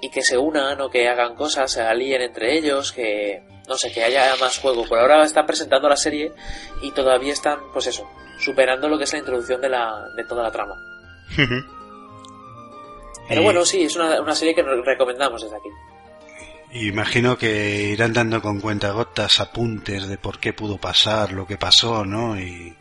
y que se unan o que hagan cosas, se alíen entre ellos, que no sé, que haya más juego. Por ahora están presentando la serie y todavía están, pues eso, superando lo que es la introducción de, la, de toda la trama. Pero bueno, sí, es una, una serie que recomendamos desde aquí. Imagino que irán dando con cuenta gotas apuntes de por qué pudo pasar lo que pasó, ¿no? Y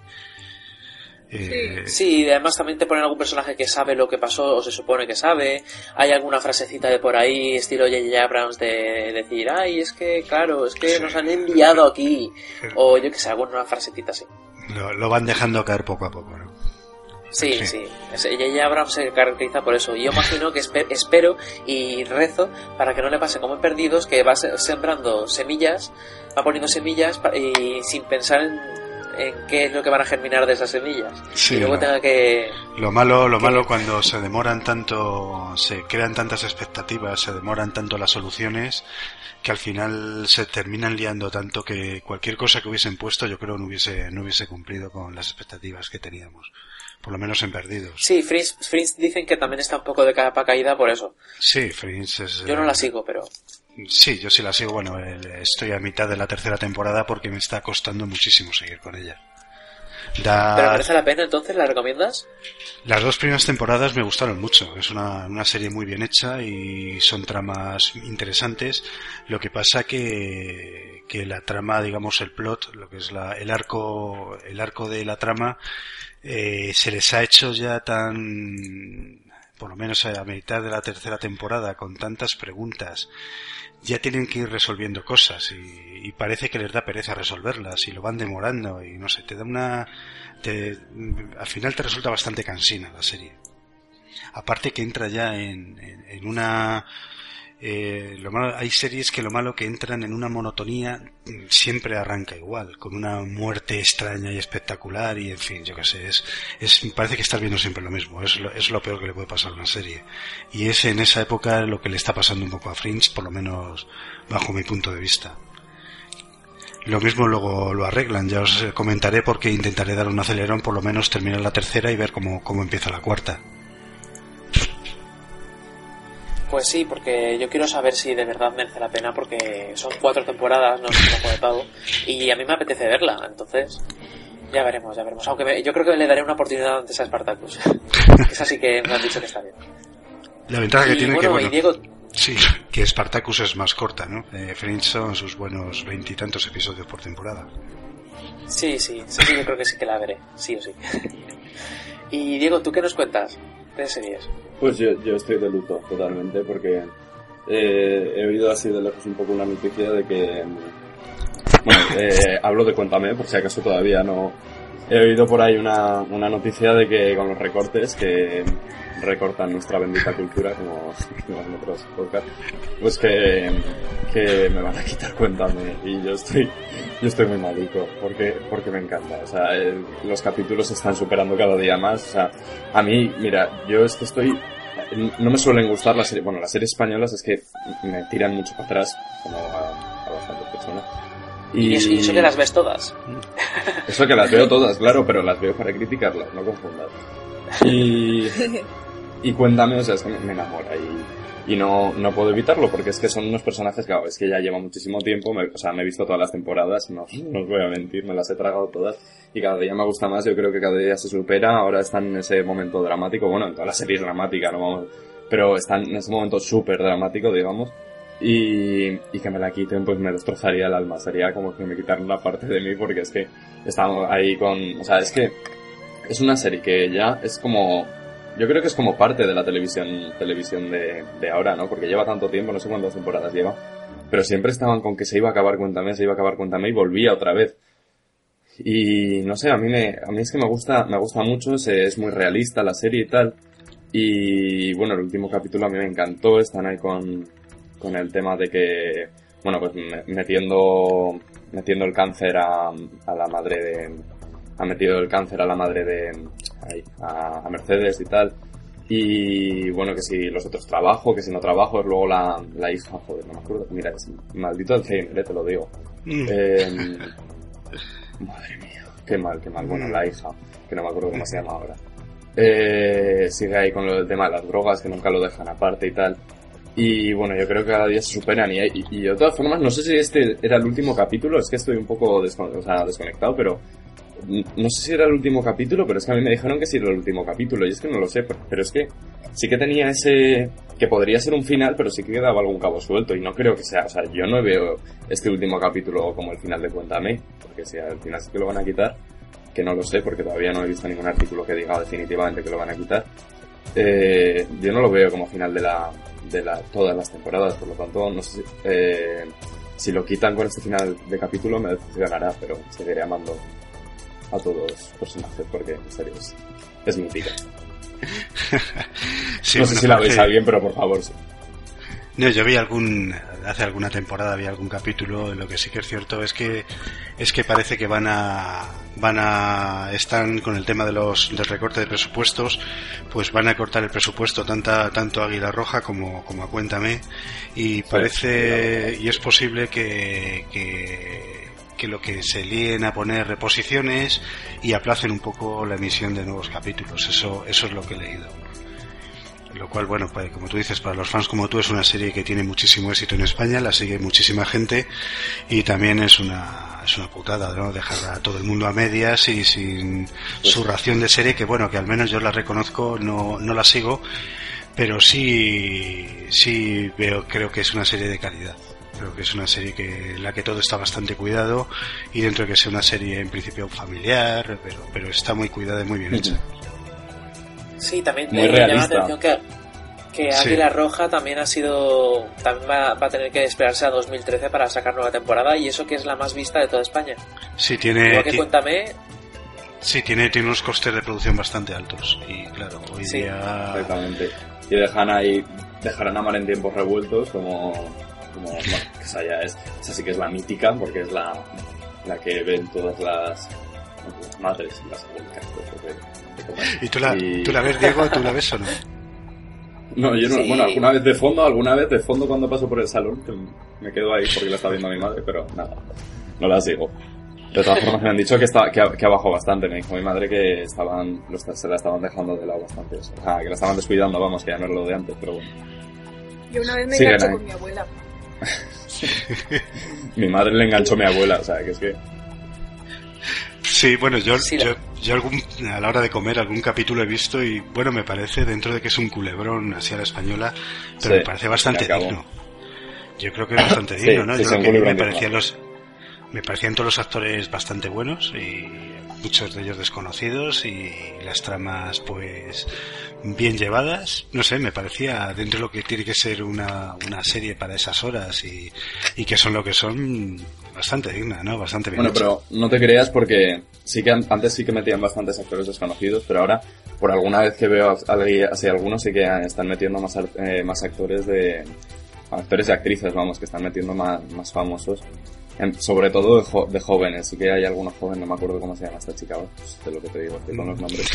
eh, sí. y además también te ponen algún personaje que sabe lo que pasó o se supone que sabe. Hay alguna frasecita de por ahí, estilo J.J. Abrams, de decir, ay, es que, claro, es que nos han enviado aquí. O yo que sé, alguna frasecita así. Lo, van dejando caer poco a poco, ¿no? Sí, sí. J.J. Abrams se caracteriza por eso. Y yo imagino que espero y rezo para que no le pase como en Perdidos, que va sembrando semillas, va poniendo semillas y sin pensar en en qué es lo que van a germinar de esas semillas. y luego tenga que... Lo malo, lo malo cuando se demoran tanto, se crean tantas expectativas, se demoran tanto las soluciones, que al final se terminan liando tanto que cualquier cosa que hubiesen puesto yo creo no hubiese, no hubiese cumplido con las expectativas que teníamos. Por lo menos en Perdidos. Sí, Fringe, dicen que también está un poco de capa caída por eso. Sí, Fringe es... Yo no la sigo, pero... Sí, yo sí la sigo. Bueno, estoy a mitad de la tercera temporada porque me está costando muchísimo seguir con ella. ¿Pero merece la pena entonces? ¿La recomiendas? Las dos primeras temporadas me gustaron mucho. Es una, una, serie muy bien hecha y son tramas interesantes. Lo que pasa que, que la trama, digamos, el plot, lo que es la, el arco, el arco de la trama, eh, se les ha hecho ya tan, por lo menos a mitad de la tercera temporada, con tantas preguntas ya tienen que ir resolviendo cosas y, parece que les da pereza resolverlas y lo van demorando y no sé, te da una... Te, al final te resulta bastante cansina la serie. Aparte que entra ya en, en una eh, lo malo, hay series que lo malo que entran en una monotonía mm, siempre arranca igual, con una muerte extraña y espectacular y en fin, yo qué sé, es, es, parece que estás viendo siempre lo mismo, es lo, es lo peor que le puede pasar a una serie. Y es en esa época lo que le está pasando un poco a Fringe, por lo menos bajo mi punto de vista. Lo mismo luego lo arreglan, ya os comentaré porque intentaré dar un acelerón, por lo menos terminar la tercera y ver cómo, cómo empieza la cuarta. Pues sí, porque yo quiero saber si de verdad merece la pena, porque son cuatro temporadas, no sé comentado, y a mí me apetece verla, entonces ya veremos, ya veremos. Aunque yo creo que le daré una oportunidad antes a Spartacus. es así que me han dicho que está bien. La ventaja que tiene que, bueno, Diego... sí, que Spartacus es más corta, ¿no? Eh, Fringe son sus buenos veintitantos episodios por temporada. Sí, sí, sí, yo creo que sí que la veré, sí o sí. y Diego, ¿tú qué nos cuentas Pues yo, yo estoy de luto totalmente porque eh, he oído así de lejos un poco una noticia de que... Bueno, eh, hablo de Cuéntame, por si acaso todavía no... He oído por ahí una, una noticia de que con los recortes que recortan nuestra bendita cultura, como, en otros podcasts, pues que, que me van a quitar Cuéntame y yo estoy yo estoy muy maluco porque porque me encanta. O sea los capítulos están superando cada día más. O sea a mí mira yo es que estoy no me suelen gustar las series bueno las series españolas es que me tiran mucho para atrás como a, a bastantes personas y, y, eso que las ves todas. Eso que las veo todas claro pero las veo para criticarlas no confundas. Y y cuéntame o sea es que me enamora y y no, no puedo evitarlo porque es que son unos personajes que es que ya lleva muchísimo tiempo, o sea, me he visto todas las temporadas, no, no os voy a mentir, me las he tragado todas y cada día me gusta más, yo creo que cada día se supera, ahora están en ese momento dramático, bueno, en toda la serie es dramática, no vamos, pero están en ese momento súper dramático, digamos, y, y que me la quiten pues me destrozaría el alma, sería como que me quitaran una parte de mí porque es que estamos ahí con, o sea, es que es una serie que ya es como yo creo que es como parte de la televisión, televisión de, de ahora, ¿no? Porque lleva tanto tiempo, no sé cuántas temporadas lleva. Pero siempre estaban con que se iba a acabar Cuéntame, se iba a acabar Cuéntame y volvía otra vez. Y no sé, a mí me, a mí es que me gusta, me gusta mucho, es, es muy realista la serie y tal. Y bueno, el último capítulo a mí me encantó, están ahí con, con el tema de que, bueno, pues metiendo, metiendo el cáncer a, a la madre de, ha metido el cáncer a la madre de a, Mercedes y tal. Y bueno, que si los otros trabajo, que si no trabajo, es luego la, la hija, joder, no me acuerdo. Mira, es maldito Alzheimer, eh, te lo digo. Mm. Eh, madre mía, qué mal, qué mal. Bueno, la hija, que no me acuerdo cómo se llama ahora. Eh, sigue ahí con lo del tema de las drogas, que nunca lo dejan aparte y tal. Y bueno, yo creo que cada día se superan y, y, de todas formas, no sé si este era el último capítulo, es que estoy un poco desconectado, pero no sé si era el último capítulo, pero es que a mí me dijeron que sí era el último capítulo y es que no lo sé, pero es que sí que tenía ese que podría ser un final, pero sí que quedaba algún cabo suelto y no creo que sea, o sea, yo no veo este último capítulo como el final de Cuéntame, porque si al final sí que lo van a quitar, que no lo sé porque todavía no he visto ningún artículo que diga definitivamente que lo van a quitar. Eh, yo no lo veo como final de la de la, todas las temporadas, por lo tanto no sé si, eh, si lo quitan con este final de capítulo me decepcionará, pero seguiré amando a todos los personajes porque en serio es, es mítica. no sé si la veis a alguien, pero por favor. No, yo vi algún, hace alguna temporada había algún capítulo, lo que sí que es cierto es que, es que parece que van a, van a, están con el tema de los, del recorte de presupuestos, pues van a cortar el presupuesto tanta, tanto a Águila Roja como, como a Cuéntame, y parece, y es posible que, que que lo que se líen a poner reposiciones y aplacen un poco la emisión de nuevos capítulos. Eso, eso es lo que he leído. Lo cual, bueno, pues, como tú dices, para los fans como tú es una serie que tiene muchísimo éxito en España, la sigue muchísima gente y también es una, es una putada, ¿no? Dejar a todo el mundo a medias y sin su ración de serie, que bueno, que al menos yo la reconozco, no, no la sigo, pero sí, sí veo, creo que es una serie de calidad. Creo que es una serie que la que todo está bastante cuidado y dentro de que sea una serie en principio familiar, pero, pero está muy cuidada y muy bien hecha. Sí, también me llama la atención que, que Águila Roja también ha sido también va, a tener que esperarse a 2013 para sacar nueva temporada y eso que es la más vista de toda España. Sí, tiene que cuéntame Sí, tiene, tiene unos costes de producción bastante altos y claro, hoy día exactamente. Y dejan ahí dejarán a Mar en tiempos revueltos como como esa ya es, esa sí que es la mítica porque es la, la que ven todas las, madres y las abuelas ¿Y tú la, tú la ves, Diego? ¿Tú la ves o no? No, yo no, bueno, alguna vez de fondo, alguna vez de fondo cuando paso por el salón, que me quedo ahí porque la está viendo mi madre, pero nada, no la sigo. De todas formas me han dicho que, está, que, ha, que ha bajado bastante, me dijo mi madre que estaban, los, se la estaban dejando de lado bastante, o sea, que la estaban descuidando, vamos, que ya no es lo de antes, pero bueno. Yo una vez me enganché con mi abuela. mi madre le enganchó a mi abuela, o sea, que es que... Sí, bueno, yo, yo, algún, a la hora de comer algún capítulo he visto y bueno, me parece, dentro de que es un culebrón así a la española, pero me parece bastante digno. Yo creo que es bastante digno, ¿no? yo creo que me parecían los, me parecían todos los actores bastante buenos y muchos de ellos desconocidos y las tramas pues bien llevadas. No sé, me parecía dentro de lo que tiene que ser una, una serie para esas horas y, y que son lo que son bastante digna, ¿no? Bastante bien. Bueno, pero no te creas porque sí que antes sí que metían bastantes actores desconocidos, pero ahora por alguna vez que veo así algunos sí que están metiendo más, eh, más actores de actores y actrices, vamos, que están metiendo más, más famosos sobre todo de, jóvenes, sí que hay algunos jóvenes, no me acuerdo cómo se llama esta chica, pues, de lo que te digo, que con los nombres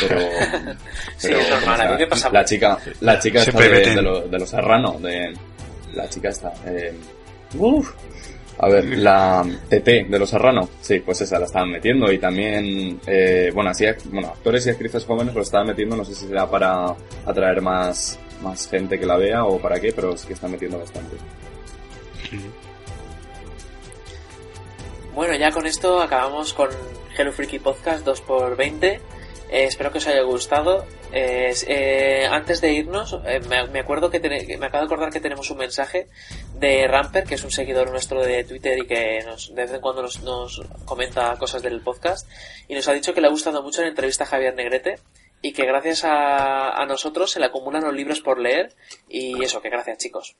Pero, pero sí, normal, ¿qué pasa? La chica, la chica está de, de, los Serrano, de, la chica está, eh, a ver, la TT de los Serrano, sí, pues esa la estaban metiendo y también, eh, bueno, así, bueno, actores y actrices jóvenes lo estaban metiendo, no sé si será para atraer más, más gente que la vea o para qué, pero sí que están metiendo bastante. Bueno, ya con esto acabamos con Hello Freaky Podcast 2x20. Eh, espero que os haya gustado. Eh, antes de irnos, eh, me, acuerdo que me acabo de acordar que tenemos un mensaje de Ramper, que es un seguidor nuestro de Twitter y que nos, de vez en cuando nos, comenta cosas del podcast. Y nos ha dicho que le ha gustado mucho la entrevista a Javier Negrete y que gracias a, a nosotros se le acumulan los libros por leer. Y eso, que gracias chicos.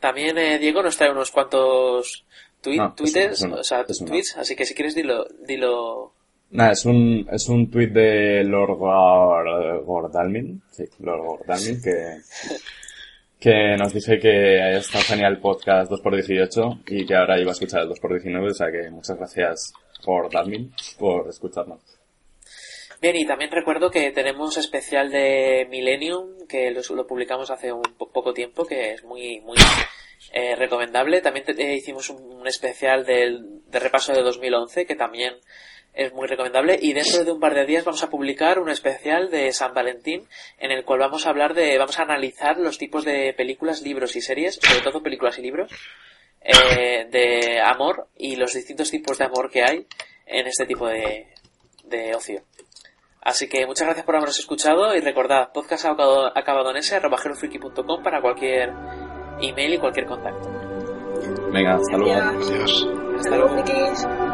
También Diego nos trae unos cuantos tweet, o sea, tweets, así que si quieres dilo, dilo. Nada, es un, es un tweet de Lord Gordalmin, sí, Lord Gordalmin, que, que nos dice que está genial el podcast 2x18 y que ahora iba a escuchar el 2x19, o sea que muchas gracias Gordalmin por escucharnos. Bien, y también recuerdo que tenemos especial de Millennium, que lo, lo publicamos hace un poco tiempo, que es muy, muy, eh, recomendable. También te- eh, hicimos un, un especial del, de repaso de 2011 que también es muy recomendable y dentro de un par de días vamos a publicar un especial de San Valentín en el cual vamos a hablar de, vamos a analizar los tipos de películas, libros y series, sobre todo películas y libros, eh, de amor y los distintos tipos de amor que hay en este tipo de, de ocio. Así que muchas gracias por habernos escuchado y recordad, podcast acabado, acabado en s, arroba hellofreaky.com para cualquier email y cualquier contacto. Venga, hasta luego. Adiós. Hasta luego.